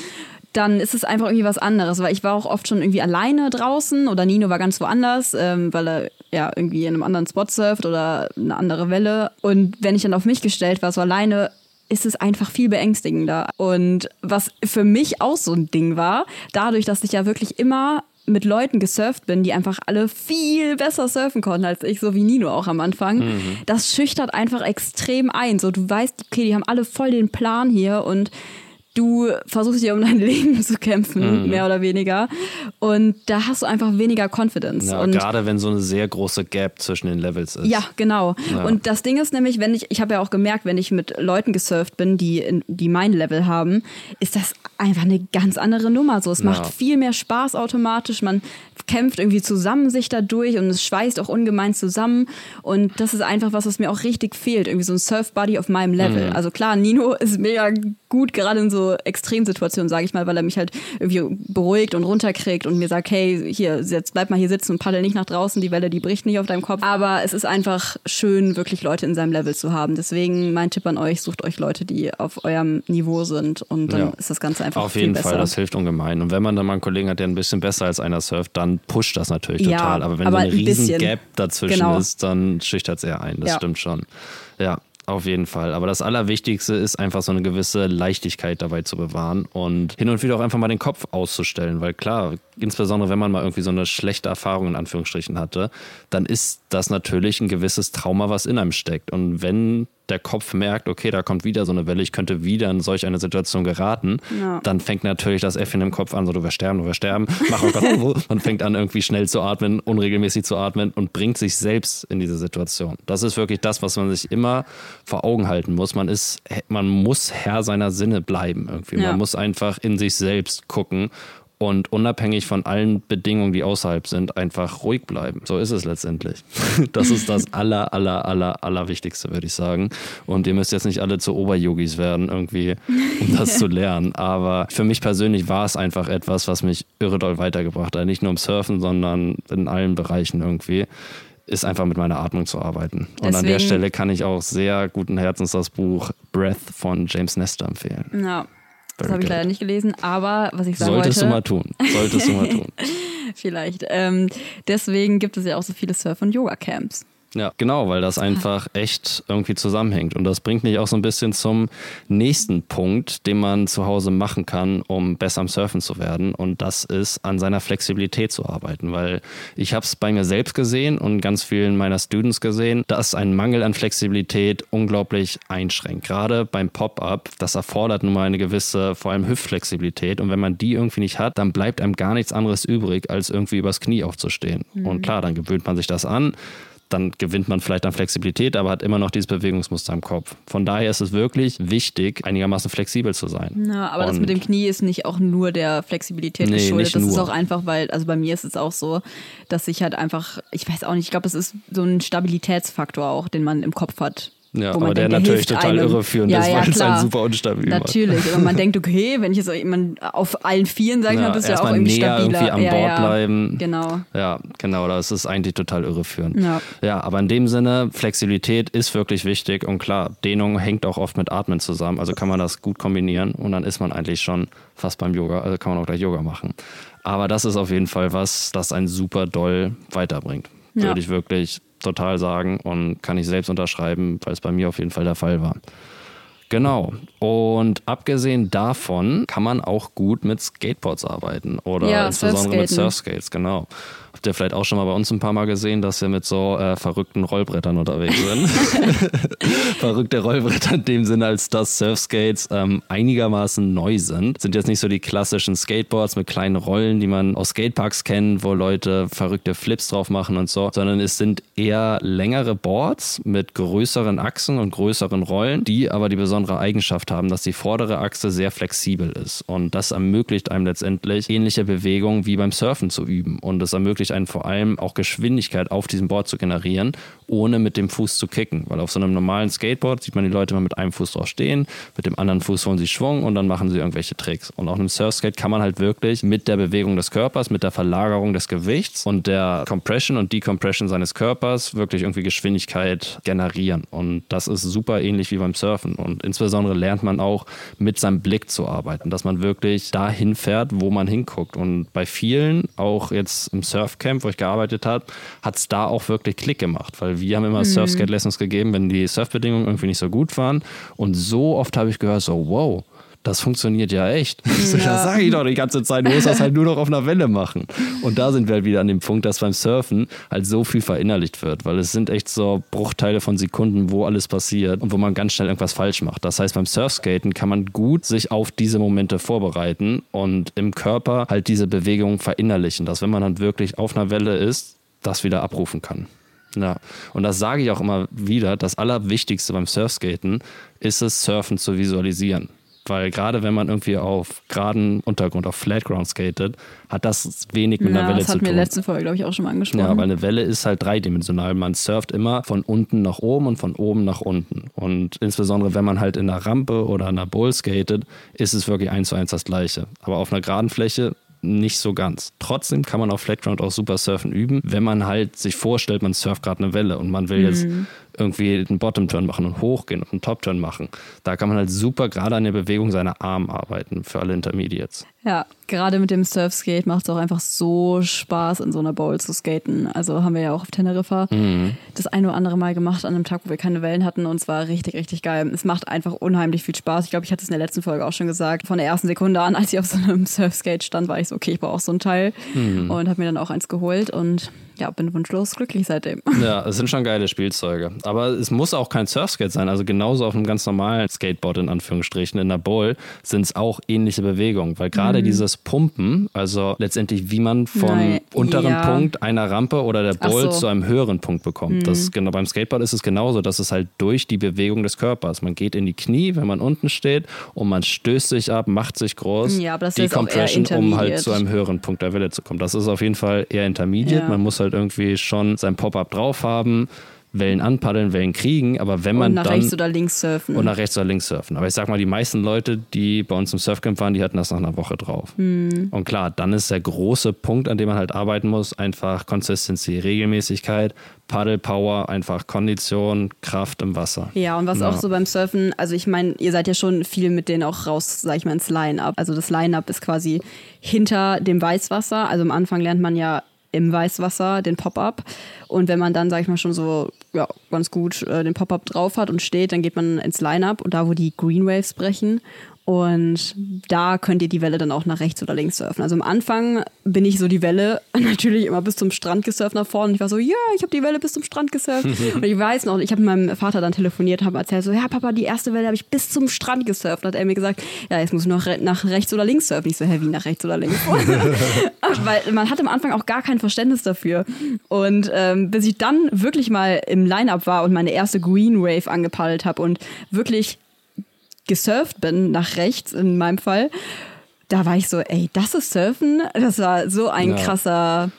dann ist es einfach irgendwie was anderes. Weil ich war auch oft schon irgendwie alleine draußen oder Nino war ganz woanders, ähm, weil er ja irgendwie in einem anderen Spot surft oder eine andere Welle. Und wenn ich dann auf mich gestellt war, so alleine, ist es einfach viel beängstigender. Und was für mich auch so ein Ding war, dadurch, dass ich ja wirklich immer mit Leuten gesurft bin, die einfach alle viel besser surfen konnten als ich, so wie Nino auch am Anfang. Das schüchtert einfach extrem ein. So, du weißt, okay, die haben alle voll den Plan hier und du versuchst hier um dein [laughs] Leben zu kämpfen, mehr oder weniger. Und da hast du einfach weniger Confidence. Ja, und gerade wenn so eine sehr große Gap zwischen den Levels ist. ja, genau. Ja. Und das Ding ist nämlich, wenn ich, ich habe ja auch gemerkt, wenn ich mit Leuten gesurft bin, die, die mein Level haben, ist das einfach eine ganz andere Nummer. So, es Ja. macht viel mehr Spaß automatisch. Man kämpft irgendwie zusammen sich dadurch und es schweißt auch ungemein zusammen. Und das ist einfach was, was mir auch richtig fehlt. Irgendwie so ein Surf-Buddy auf meinem Level. Mhm. Also klar, Nino [laughs] ist mega gut, gerade in so Extremsituationen, sage ich mal, weil er mich halt irgendwie beruhigt und runterkriegt und mir sagt, hey, hier, jetzt bleib mal hier sitzen und paddel nicht nach draußen, die Welle, die bricht nicht auf deinem Kopf. Aber es ist einfach schön, wirklich Leute in seinem Level zu haben. Deswegen mein Tipp an euch, sucht euch Leute, die auf eurem Niveau sind und dann Ja. ist das Ganze einfach Auf viel jeden. Fall, das hilft ungemein. Und wenn man dann mal einen Kollegen hat, der ein bisschen besser als einer surft, dann pusht das natürlich Ja, total. Aber wenn aber so eine ein riesen bisschen. Gap dazwischen Genau. ist, dann schüchtert es eher ein. Das Ja. stimmt schon. Ja. Auf jeden Fall. Aber das Allerwichtigste ist einfach so eine gewisse Leichtigkeit dabei zu bewahren und hin und wieder auch einfach mal den Kopf auszustellen. Weil klar, insbesondere wenn man mal irgendwie so eine schlechte Erfahrung in Anführungsstrichen hatte, dann ist das natürlich ein gewisses Trauma, was in einem steckt. Und wenn der Kopf merkt, okay, da kommt wieder so eine Welle, ich könnte wieder in solch eine Situation geraten, Ja. dann fängt natürlich das Äffchen im Kopf an, so du wirst sterben, du wirst sterben, mach irgendwas, man fängt an irgendwie schnell zu atmen, unregelmäßig zu atmen und bringt sich selbst in diese Situation. Das ist wirklich das, was man sich immer vor Augen halten muss. Man ist, man muss Herr seiner Sinne bleiben irgendwie. Ja. Man muss einfach in sich selbst gucken und unabhängig von allen Bedingungen, die außerhalb sind, einfach ruhig bleiben. So ist es letztendlich. [laughs] Das ist das aller, aller, aller, aller Wichtigste, würde ich sagen. Und ihr müsst jetzt nicht alle zu Oberyogis werden, irgendwie, um das [laughs] zu lernen. Aber für mich persönlich war es einfach etwas, was mich irre doll weitergebracht hat. Nicht nur im Surfen, sondern in allen Bereichen irgendwie ist einfach mit meiner Atmung zu arbeiten. Und an der Stelle kann ich auch sehr guten Herzens das Buch Breath von James Nestor empfehlen. Ja. Das habe ich leider nicht gelesen, aber was ich sagen Solltest wollte, du mal tun. Solltest du mal tun. [laughs] vielleicht. Ähm, deswegen gibt es ja auch so viele Surf- und Yoga-Camps. Ja, genau, weil das einfach echt irgendwie zusammenhängt. Und das bringt mich auch so ein bisschen zum nächsten Punkt, den man zu Hause machen kann, um besser am Surfen zu werden. Und das ist, an seiner Flexibilität zu arbeiten. Weil ich habe es bei mir selbst gesehen und ganz vielen meiner Students gesehen, dass ein Mangel an Flexibilität unglaublich einschränkt. Gerade beim Pop-up, das erfordert nun mal eine gewisse, vor allem Hüftflexibilität. Und wenn man die irgendwie nicht hat, dann bleibt einem gar nichts anderes übrig, als irgendwie übers Knie aufzustehen. Und klar, dann gewöhnt man sich das an dann gewinnt man vielleicht an Flexibilität, aber hat immer noch dieses Bewegungsmuster im Kopf. Von daher ist es wirklich wichtig, einigermaßen flexibel zu sein. Ja, aber Und das mit dem Knie ist nicht auch nur der Flexibilität Nee, geschuldet. Das ist nur. auch einfach, weil, also bei mir ist es auch so, dass ich halt einfach, ich weiß auch nicht, ich glaube, es ist so ein Stabilitätsfaktor auch, den man im Kopf hat. Ja, wo man aber der denkt, natürlich hilft total einem. irreführend ja, ist, ja, weil es klar. super unstabil. Natürlich, aber man denkt, okay, wenn ich jetzt man auf allen Vieren, sag ich Ja, mal, bist du ja auch irgendwie näher stabiler. irgendwie am ja, Bord bleiben. Genau. Ja, genau, das ist eigentlich total irreführend. Ja. ja, aber in dem Sinne, Flexibilität ist wirklich wichtig und klar, Dehnung hängt auch oft mit Atmen zusammen, also kann man das gut kombinieren und dann ist man eigentlich schon fast beim Yoga, also kann man auch gleich Yoga machen. Aber das ist auf jeden Fall was, das einen super doll weiterbringt. Würde ich wirklich total sagen und kann ich selbst unterschreiben, weil es bei mir auf jeden Fall der Fall war. Genau. Und abgesehen davon kann man auch gut mit Skateboards arbeiten oder Ja, insbesondere mit. Surfskates, genau. Habt ihr vielleicht auch schon mal bei uns ein paar Mal gesehen, dass wir mit so äh, verrückten Rollbrettern unterwegs sind? [laughs] Verrückte Rollbretter in dem Sinne, als dass Surfskates ähm, einigermaßen neu sind. Sind jetzt nicht so die klassischen Skateboards mit kleinen Rollen, die man aus Skateparks kennt, wo Leute verrückte Flips drauf machen und so, sondern es sind eher längere Boards mit größeren Achsen und größeren Rollen, die aber die besondere Eigenschaft haben, dass die vordere Achse sehr flexibel ist. Und das ermöglicht einem letztendlich ähnliche Bewegungen wie beim Surfen zu üben. Und es ermöglicht einen vor allem auch Geschwindigkeit auf diesem Board zu generieren, ohne mit dem Fuß zu kicken. Weil auf so einem normalen Skateboard sieht man die Leute immer mit einem Fuß drauf stehen, mit dem anderen Fuß holen sie Schwung und dann machen sie irgendwelche Tricks. Und auf einem Surfskate kann man halt wirklich mit der Bewegung des Körpers, mit der Verlagerung des Gewichts und der Compression und Decompression seines Körpers wirklich irgendwie Geschwindigkeit generieren. Und das ist super ähnlich wie beim Surfen. Und insbesondere lernt man auch mit seinem Blick zu arbeiten, dass man wirklich dahin fährt, wo man hinguckt. Und bei vielen, auch jetzt im Surfcamp, wo ich gearbeitet habe, hat es da auch wirklich Klick gemacht, weil wir haben immer Surfskate-Lessons gegeben, wenn die Surfbedingungen irgendwie nicht so gut waren. Und so oft habe ich gehört, so wow, das funktioniert ja echt. So, [laughs] Das sage ich doch die ganze Zeit, du musst das halt nur noch auf einer Welle machen. Und da sind wir halt wieder an dem Punkt, dass beim Surfen halt so viel verinnerlicht wird, weil es sind echt so Bruchteile von Sekunden, wo alles passiert und wo man ganz schnell irgendwas falsch macht. Das heißt, beim Surfskaten kann man gut sich auf diese Momente vorbereiten und im Körper halt diese Bewegung verinnerlichen, dass wenn man dann wirklich auf einer Welle ist, das wieder abrufen kann. Ja, und das sage ich auch immer wieder. Das Allerwichtigste beim Surfskaten ist es, Surfen zu visualisieren. Weil gerade wenn man irgendwie auf geraden Untergrund, auf Flatground skatet, hat das wenig mit einer Ja, Welle das zu hatten wir tun. letzte Folge, glaube ich, auch schon mal angesprochen. Ja, weil eine Welle ist halt dreidimensional. Man surft immer von unten nach oben und von oben nach unten. Und insbesondere, wenn man halt in einer Rampe oder einer Bowl skatet, ist es wirklich eins zu eins das Gleiche. Aber auf einer geraden Fläche nicht so ganz. Trotzdem kann man auf Flatground auch super surfen üben, wenn man halt sich vorstellt, man surft gerade eine Welle und man will jetzt irgendwie einen Bottom-Turn machen und hochgehen und einen Top-Turn machen. Da kann man halt super gerade an der Bewegung seiner Arme arbeiten für alle Intermediates. Ja, gerade mit dem Surfskate macht es auch einfach so Spaß, in so einer Bowl zu skaten. Also haben wir ja auch auf Teneriffa Mhm. das ein oder andere Mal gemacht an einem Tag, wo wir keine Wellen hatten und es war richtig, richtig geil. Es macht einfach unheimlich viel Spaß. Ich glaube, ich hatte es in der letzten Folge auch schon gesagt. Von der ersten Sekunde an, als ich auf so einem Surfskate stand, war ich so, okay, ich brauche auch so ein Teil Mhm. und habe mir dann auch eins geholt und ja, bin wunschlos glücklich seitdem. [laughs] Ja, es sind schon geile Spielzeuge. Aber es muss auch kein Surfskate sein. Also genauso auf einem ganz normalen Skateboard in Anführungsstrichen in der Bowl sind es auch ähnliche Bewegungen. Weil gerade dieses Pumpen, also letztendlich wie man vom Nein, unteren ja. Punkt einer Rampe oder der Bowl so. zu einem höheren Punkt bekommt. Das ist genau beim Skateboard ist es genauso. Das ist halt durch die Bewegung des Körpers. Man geht in die Knie, wenn man unten steht und man stößt sich ab, macht sich groß. Ja, aber das ist auch eher Decompression, um halt zu einem höheren Punkt der Welle zu kommen. Das ist auf jeden Fall eher intermediate. Ja. Man muss halt irgendwie schon sein Pop-up drauf haben, Wellen anpaddeln, Wellen kriegen, aber wenn man Und nach dann rechts oder links surfen. und nach rechts oder links surfen. Aber ich sag mal, die meisten Leute, die bei uns im Surfcamp waren, die hatten das nach einer Woche drauf. Hm. Und klar, dann ist der große Punkt, an dem man halt arbeiten muss, einfach Consistency, Regelmäßigkeit, Paddelpower, einfach Kondition, Kraft im Wasser. Ja, und was Ja. auch so beim Surfen, also ich meine, ihr seid ja schon viel mit denen auch raus, sag ich mal, ins Line-Up. Also das Line-Up ist quasi hinter dem Weißwasser. Also am Anfang lernt man ja im Weißwasser den Pop-Up. Und wenn man dann, sag ich mal, schon so ja, ganz gut äh, den Pop-Up drauf hat und steht, dann geht man ins Line-Up und da, wo die Green Waves brechen. Und da könnt ihr die Welle dann auch nach rechts oder links surfen. Also am Anfang bin ich so die Welle [laughs] natürlich immer bis zum Strand gesurft nach vorne. Und ich war so, ja, ich habe die Welle bis zum Strand gesurft. [laughs] und ich weiß noch, ich habe mit meinem Vater dann telefoniert, habe erzählt so, ja, Papa, die erste Welle habe ich bis zum Strand gesurft. Und hat er mir gesagt, ja, jetzt muss ich noch nach rechts oder links surfen. Ich so, hä, wie nach rechts oder links? [laughs] Weil man hat am Anfang auch gar kein Verständnis dafür. Und ähm, bis ich dann wirklich mal im Line-Up war und meine erste Green Wave angepaddelt habe und wirklich gesurft bin, nach rechts in meinem Fall, da war ich so, ey, das ist Surfen? Das war so ein Ja. krasser,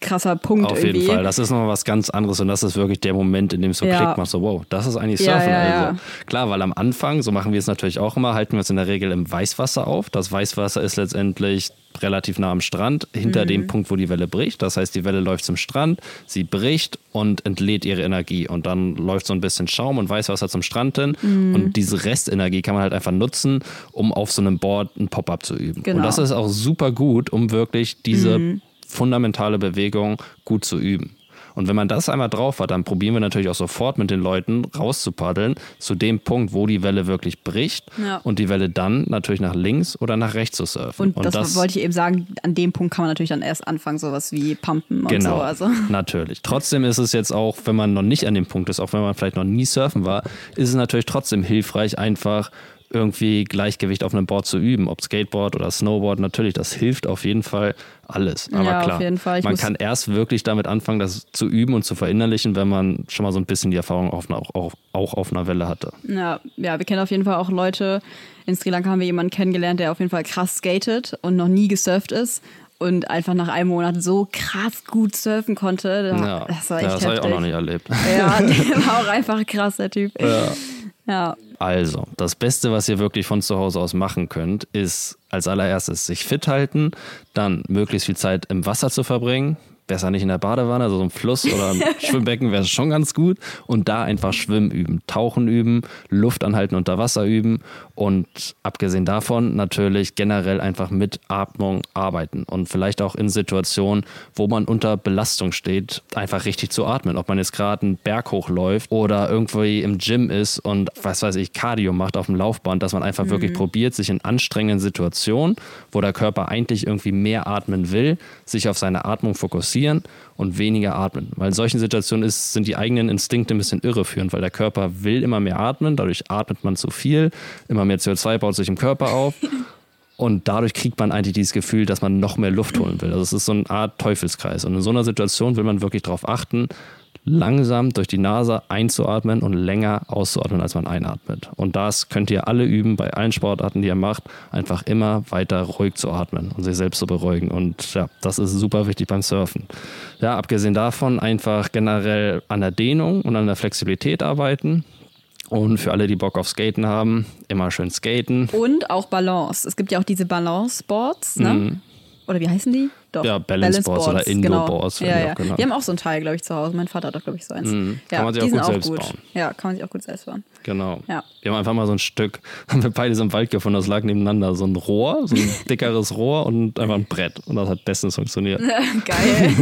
krasser Punkt Auf irgendwie. jeden Fall. Das ist nochmal was ganz anderes und das ist wirklich der Moment, in dem es so Ja. Klick macht, so wow, das ist eigentlich Surfen. ja, also. ja. Klar, weil am Anfang, so machen wir es natürlich auch immer, halten wir uns in der Regel im Weißwasser auf. Das Weißwasser ist letztendlich relativ nah am Strand, hinter Mhm. dem Punkt, wo die Welle bricht. Das heißt, die Welle läuft zum Strand, sie bricht und entlädt ihre Energie. Und dann läuft so ein bisschen Schaum und Weißwasser zum Strand hin. Mhm. Und diese Restenergie kann man halt einfach nutzen, um auf so einem Board ein Pop-up zu üben. Genau. Und das ist auch super gut, um wirklich diese fundamentale Bewegung gut zu üben. Und wenn man das einmal drauf hat, dann probieren wir natürlich auch sofort mit den Leuten rauszupaddeln zu dem Punkt, wo die Welle wirklich bricht Ja. und die Welle dann natürlich nach links oder nach rechts zu surfen. Und, das, wollte ich eben sagen, an dem Punkt kann man natürlich dann erst anfangen, sowas wie Pumpen und Genau, so. Also. [laughs] natürlich. Trotzdem ist es jetzt auch, wenn man noch nicht an dem Punkt ist, auch wenn man vielleicht noch nie surfen war, ist es natürlich trotzdem hilfreich, einfach irgendwie Gleichgewicht auf einem Board zu üben, ob Skateboard oder Snowboard, natürlich, das hilft auf jeden Fall alles. Aber Ja, klar, man kann erst wirklich damit anfangen, das zu üben und zu verinnerlichen, wenn man schon mal so ein bisschen die Erfahrung auf einer, auch, auch, auf einer Welle hatte. Ja, ja, wir kennen auf jeden Fall auch Leute. In Sri Lanka haben wir jemanden kennengelernt, der auf jeden Fall krass skatet und noch nie gesurft ist und einfach nach einem Monat so krass gut surfen konnte. Da, Ja, das war ja, echt das habe ich auch noch nicht erlebt. Ja, [laughs] der war auch einfach krass, der Typ. Ja. Ja. Also, das Beste, was ihr wirklich von zu Hause aus machen könnt, ist als allererstes sich fit halten, dann möglichst viel Zeit im Wasser zu verbringen. Besser nicht in der Badewanne, also so ein Fluss oder ein [laughs] Schwimmbecken wäre schon ganz gut. Und da einfach Schwimmen üben, Tauchen üben, Luft anhalten unter Wasser üben und abgesehen davon natürlich generell einfach mit Atmung arbeiten und vielleicht auch in Situationen, wo man unter Belastung steht, einfach richtig zu atmen. Ob man jetzt gerade einen Berg hochläuft oder irgendwie im Gym ist und was weiß ich, Cardio macht auf dem Laufband, dass man einfach wirklich probiert, sich in anstrengenden Situationen, wo der Körper eigentlich irgendwie mehr atmen will, sich auf seine Atmung fokussieren und weniger atmen. Weil in solchen Situationen ist, sind die eigenen Instinkte ein bisschen irreführend, weil der Körper will immer mehr atmen, dadurch atmet man zu viel, immer mehr CO2 baut sich im Körper auf. [laughs] Und dadurch kriegt man eigentlich dieses Gefühl, dass man noch mehr Luft holen will. Also es ist so eine Art Teufelskreis. Und in so einer Situation will man wirklich darauf achten, langsam durch die Nase einzuatmen und länger auszuatmen, als man einatmet. Und das könnt ihr alle üben bei allen Sportarten, die ihr macht, einfach immer weiter ruhig zu atmen und sich selbst zu beruhigen. Und ja, das ist super wichtig beim Surfen. Ja, abgesehen davon einfach generell an der Dehnung und an der Flexibilität arbeiten. Und für alle, die Bock auf Skaten haben, immer schön skaten. Und auch Balance. Es gibt ja auch diese Balance-Boards, ne? Oder wie heißen die? Doch. Mhm. Ja, Balance Boards oder Indoor Boards, Genau. werden Ja, ja. Wir haben auch so ein Teil, glaube ich, zu Hause. Mein Vater hat doch, glaube ich, so eins. Mhm. Ja, Kann man sich auch die sind gut auch selbst gut. bauen. Ja, kann man sich auch gut selbst bauen. Genau. Ja. Wir haben einfach mal so ein Stück, [laughs] haben wir beide so im Wald gefunden, das lag nebeneinander. So ein Rohr, so ein [laughs] dickeres Rohr und einfach ein Brett. Und das hat bestens funktioniert. [laughs] Geil.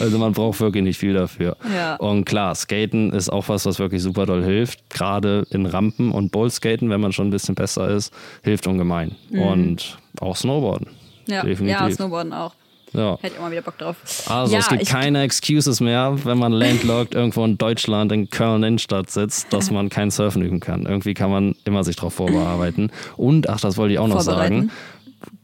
Also man braucht wirklich nicht viel dafür. Ja. Und klar, Skaten ist auch was, was wirklich super doll hilft. Gerade in Rampen und Bowlskaten, wenn man schon ein bisschen besser ist, hilft ungemein. Und auch Snowboarden. Mhm. ja. Definitiv. ja, Snowboarden auch. Ja. Hätte ich mal wieder Bock drauf. Also ja, es gibt keine Excuses mehr, wenn man landlocked [laughs] irgendwo in Deutschland, in Köln Innenstadt sitzt, dass man kein Surfen üben kann. Irgendwie kann man immer sich darauf vorbereiten. Und, ach, das wollte ich auch noch sagen.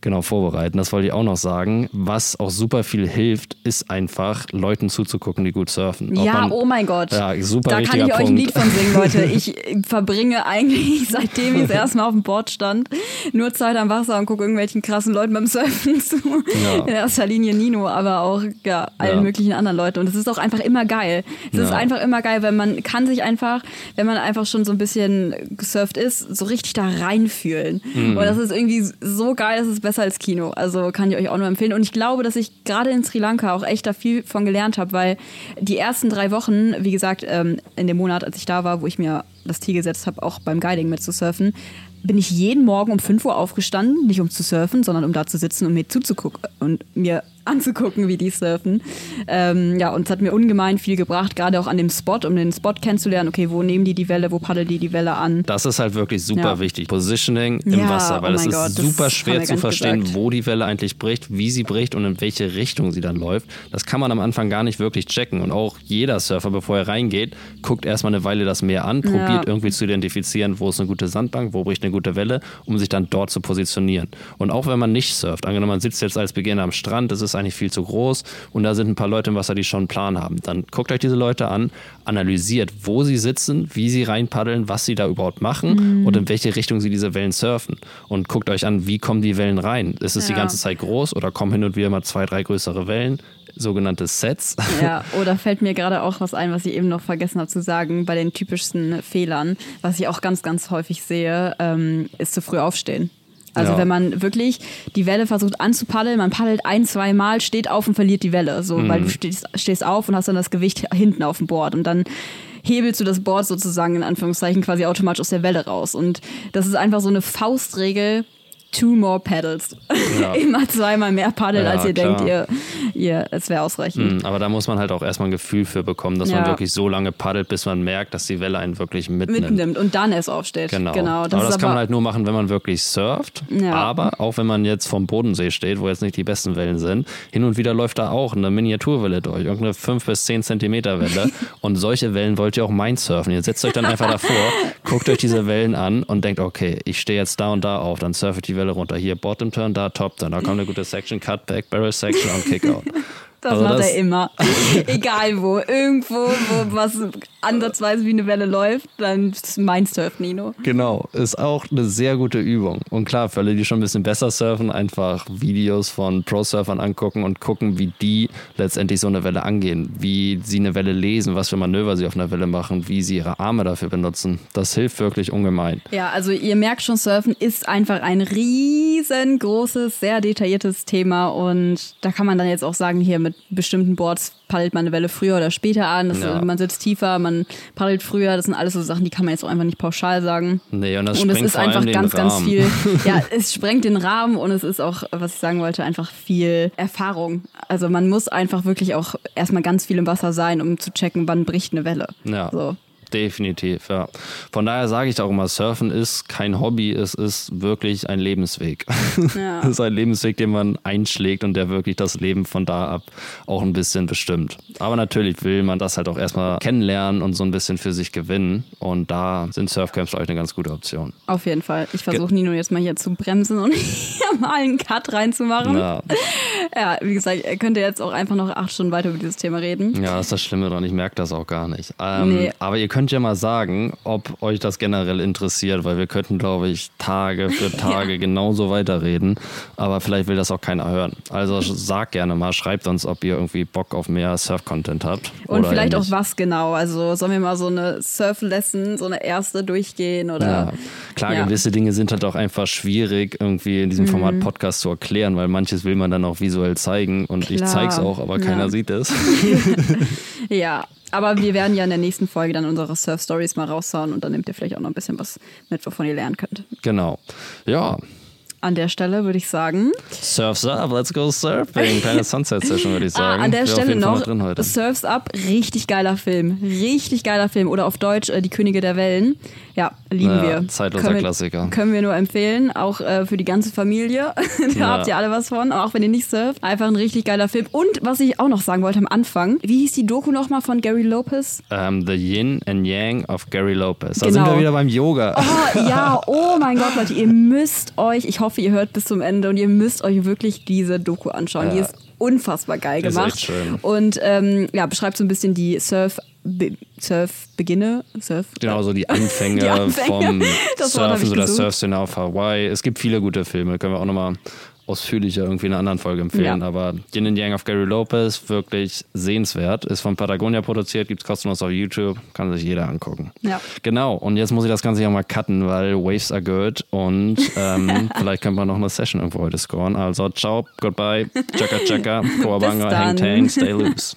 Genau, vorbereiten. Das wollte ich auch noch sagen. Was auch super viel hilft, ist einfach Leuten zuzugucken, die gut surfen. Ob Ja, man- oh mein Gott. Ja, super Da kann ich euch ein Punkt. Lied von singen, Leute. Ich [laughs] verbringe eigentlich, seitdem ich das erste Mal auf dem Board stand, nur Zeit am Wasser und gucke irgendwelchen krassen Leuten beim Surfen zu. Ja. In erster Linie Nino, aber auch ja, allen Ja. möglichen anderen Leuten. Und es ist auch einfach immer geil. Es ist einfach immer geil, wenn man kann sich einfach, wenn man einfach schon so ein bisschen gesurft ist, so richtig da reinfühlen. Mhm. Und das ist irgendwie so geil, das ist besser als Kino. Also kann ich euch auch nur empfehlen. Und ich glaube, dass ich gerade in Sri Lanka auch echt da viel von gelernt habe, weil die ersten drei Wochen, wie gesagt, ähm, in dem Monat, als ich da war, wo ich mir das Ziel gesetzt habe, auch beim Guiding mitzusurfen, bin ich jeden Morgen um 5 Uhr aufgestanden, nicht um zu surfen, sondern um da zu sitzen und mir zuzugucken und mir anzugucken, wie die surfen. Ähm, ja, und es hat mir ungemein viel gebracht, gerade auch an dem Spot, um den Spot kennenzulernen. Okay, wo nehmen die die Welle, wo paddeln die die Welle an? Das ist halt wirklich super Ja. wichtig. Positioning im Ja, Wasser, weil oh es ist Gott, super schwer zu verstehen, gesagt. wo die Welle eigentlich bricht, wie sie bricht und in welche Richtung sie dann läuft. Das kann man am Anfang gar nicht wirklich checken. Und auch jeder Surfer, bevor er reingeht, guckt erstmal eine Weile das Meer an, probiert Ja. irgendwie zu identifizieren, wo ist eine gute Sandbank, wo bricht eine gute Welle, um sich dann dort zu positionieren. Und auch wenn man nicht surft, angenommen, man sitzt jetzt als Beginner am Strand, das ist eigentlich viel zu groß und da sind ein paar Leute im Wasser, die schon einen Plan haben. Dann guckt euch diese Leute an, analysiert, wo sie sitzen, wie sie reinpaddeln, was sie da überhaupt machen und in welche Richtung sie diese Wellen surfen. Und guckt euch an, wie kommen die Wellen rein. Ist es die Ja. ganze Zeit groß oder kommen hin und wieder mal zwei, drei größere Wellen? Sogenannte Sets. Ja, oder fällt mir gerade auch was ein, was ich eben noch vergessen habe zu sagen, bei den typischsten Fehlern, was ich auch ganz, ganz häufig sehe, ähm, ist zu früh aufstehen. Also Ja. wenn man wirklich die Welle versucht anzupaddeln, man paddelt ein, zwei Mal, steht auf und verliert die Welle. So, weil du stehst, stehst auf und hast dann das Gewicht hinten auf dem Board und dann hebelst du das Board sozusagen in Anführungszeichen quasi automatisch aus der Welle raus. Und das ist einfach so eine Faustregel. Two more paddles. Ja. [laughs] Immer zweimal mehr paddeln, Ja, als ihr klar. denkt, ihr, ihr, es wäre ausreichend. Hm, Aber da muss man halt auch erstmal ein Gefühl für bekommen, dass man Ja. wirklich so lange paddelt, bis man merkt, dass die Welle einen wirklich mitnimmt. mitnimmt und dann erst aufsteht. Genau. genau aber das ist kann man halt nur machen, wenn man wirklich surft. Aber auch wenn man jetzt vom Bodensee steht, wo jetzt nicht die besten Wellen sind, hin und wieder läuft da auch eine Miniaturwelle durch, irgendeine 5 bis 10 Zentimeter Welle. [laughs] und solche Wellen wollt ihr auch mindsurfen. Ihr setzt euch dann einfach davor, guckt euch diese Wellen an und denkt, okay, ich stehe jetzt da und da auf, dann surfe ich die Welle runter. Hier Bottom Turn, da Top Turn, da kommt eine gute Section, Cutback, Barrel Section und Kickout. [laughs] Das Also macht das- er immer. [laughs] Egal wo. Irgendwo, wo was ansatzweise wie eine Welle läuft, dann Mindsurf Nino. Genau, ist auch eine sehr gute Übung. Und klar, für alle, die schon ein bisschen besser surfen, einfach Videos von Pro-Surfern angucken und gucken, wie die letztendlich so eine Welle angehen, wie sie eine Welle lesen, was für Manöver sie auf einer Welle machen, wie sie ihre Arme dafür benutzen. Das hilft wirklich ungemein. Ja, also ihr merkt schon, Surfen ist einfach ein riesengroßes, sehr detailliertes Thema und da kann man dann jetzt auch sagen, hier mit bestimmten Boards paddelt man eine Welle früher oder später an, das, Ja. man sitzt tiefer, man paddelt früher, das sind alles so Sachen, die kann man jetzt auch einfach nicht pauschal sagen. Nee, und das und es sprengt ist einfach ganz, Rahmen. ganz viel. [laughs] Ja, es sprengt den Rahmen und es ist auch, was ich sagen wollte, einfach viel Erfahrung. Also man muss einfach wirklich auch erstmal ganz viel im Wasser sein, um zu checken, wann bricht eine Welle. Ja. So. Definitiv, ja. Von daher sage ich auch immer, Surfen ist kein Hobby, es ist wirklich ein Lebensweg. [laughs] Ja. Es ist ein Lebensweg, den man einschlägt und der wirklich das Leben von da ab auch ein bisschen bestimmt. Aber natürlich will man das halt auch erstmal kennenlernen und so ein bisschen für sich gewinnen. Und da sind Surfcamps für euch eine ganz gute Option. Auf jeden Fall. Ich versuche Nino jetzt mal hier zu bremsen und [laughs] hier mal einen Cut reinzumachen. Ja. Ja, wie gesagt, er könnte jetzt auch einfach noch acht Stunden weiter über dieses Thema reden. ja, das ist das Schlimme dran, ich merke das auch gar nicht. Ähm, Nee. Aber ihr könnt ja mal sagen, ob euch das generell interessiert, weil wir könnten, glaube ich, Tage für [laughs] Tage genauso weiterreden. Aber vielleicht will das auch keiner hören. Also sagt gerne mal, schreibt uns, ob ihr irgendwie Bock auf mehr Surf-Content habt. Und oder vielleicht auch ähnlich. was genau. Also sollen wir mal so eine Surf-Lesson, so eine erste durchgehen oder. Ja, klar, Ja. Mhm. gewisse Dinge sind halt auch einfach schwierig irgendwie in diesem Format Podcast zu erklären, weil manches will man dann auch visuell zeigen und ich Klar. zeig's auch, aber keiner Ja. sieht es. [laughs] Ja, aber wir werden ja in der nächsten Folge dann unsere Surf-Stories mal raushauen und dann nehmt ihr vielleicht auch noch ein bisschen was mit, wovon ihr lernen könnt. genau. Ja, An der Stelle würde ich sagen, Surf's up, let's go surfing. Kleine Sunset-Session, würde ich [laughs] ah, sagen. an der Wäre Stelle noch. Surfs Up, richtig geiler Film. Richtig geiler Film. Oder auf Deutsch äh, Die Könige der Wellen. Ja, lieben Ja, wir. zeitloser können wir, Klassiker. Können wir nur empfehlen, auch äh, für die ganze Familie. [laughs] da Ja. habt ihr alle was von, auch wenn ihr nicht surft. Einfach ein richtig geiler Film. Und was ich auch noch sagen wollte am Anfang, wie hieß die Doku nochmal von Gary Lopez? Ähm, the Yin and Yang of Gary Lopez. Da Genau. sind wir wieder beim Yoga. Oh, ja, [laughs] oh mein Gott, Leute, ihr müsst euch, ich hoffe, ihr hört bis zum Ende und ihr müsst euch wirklich diese Doku anschauen. Die Ja. ist unfassbar geil Ist gemacht. echt schön. Und ähm, ja, beschreibt so ein bisschen die Surf. Be Surf-Beginne, Surf. Genau, so die Anfänge, [laughs] Die Anfänge. vom Das Surfen, ich so der gesucht. Surfszene auf Hawaii. Es gibt viele gute Filme, können wir auch nochmal ausführlicher irgendwie in einer anderen Folge empfehlen. Ja. Aber Yin and Yang of Gary Lopez, wirklich sehenswert. Ist von Patagonia produziert, gibt es kostenlos auf YouTube, kann sich jeder angucken. Ja. Genau, und jetzt muss ich das Ganze ja mal cutten, weil Waves are good und ähm, [laughs] vielleicht können wir noch eine Session irgendwo heute scoren. Also ciao, goodbye, [laughs] chaka chaka, Koabanga, hang tang, stay loose.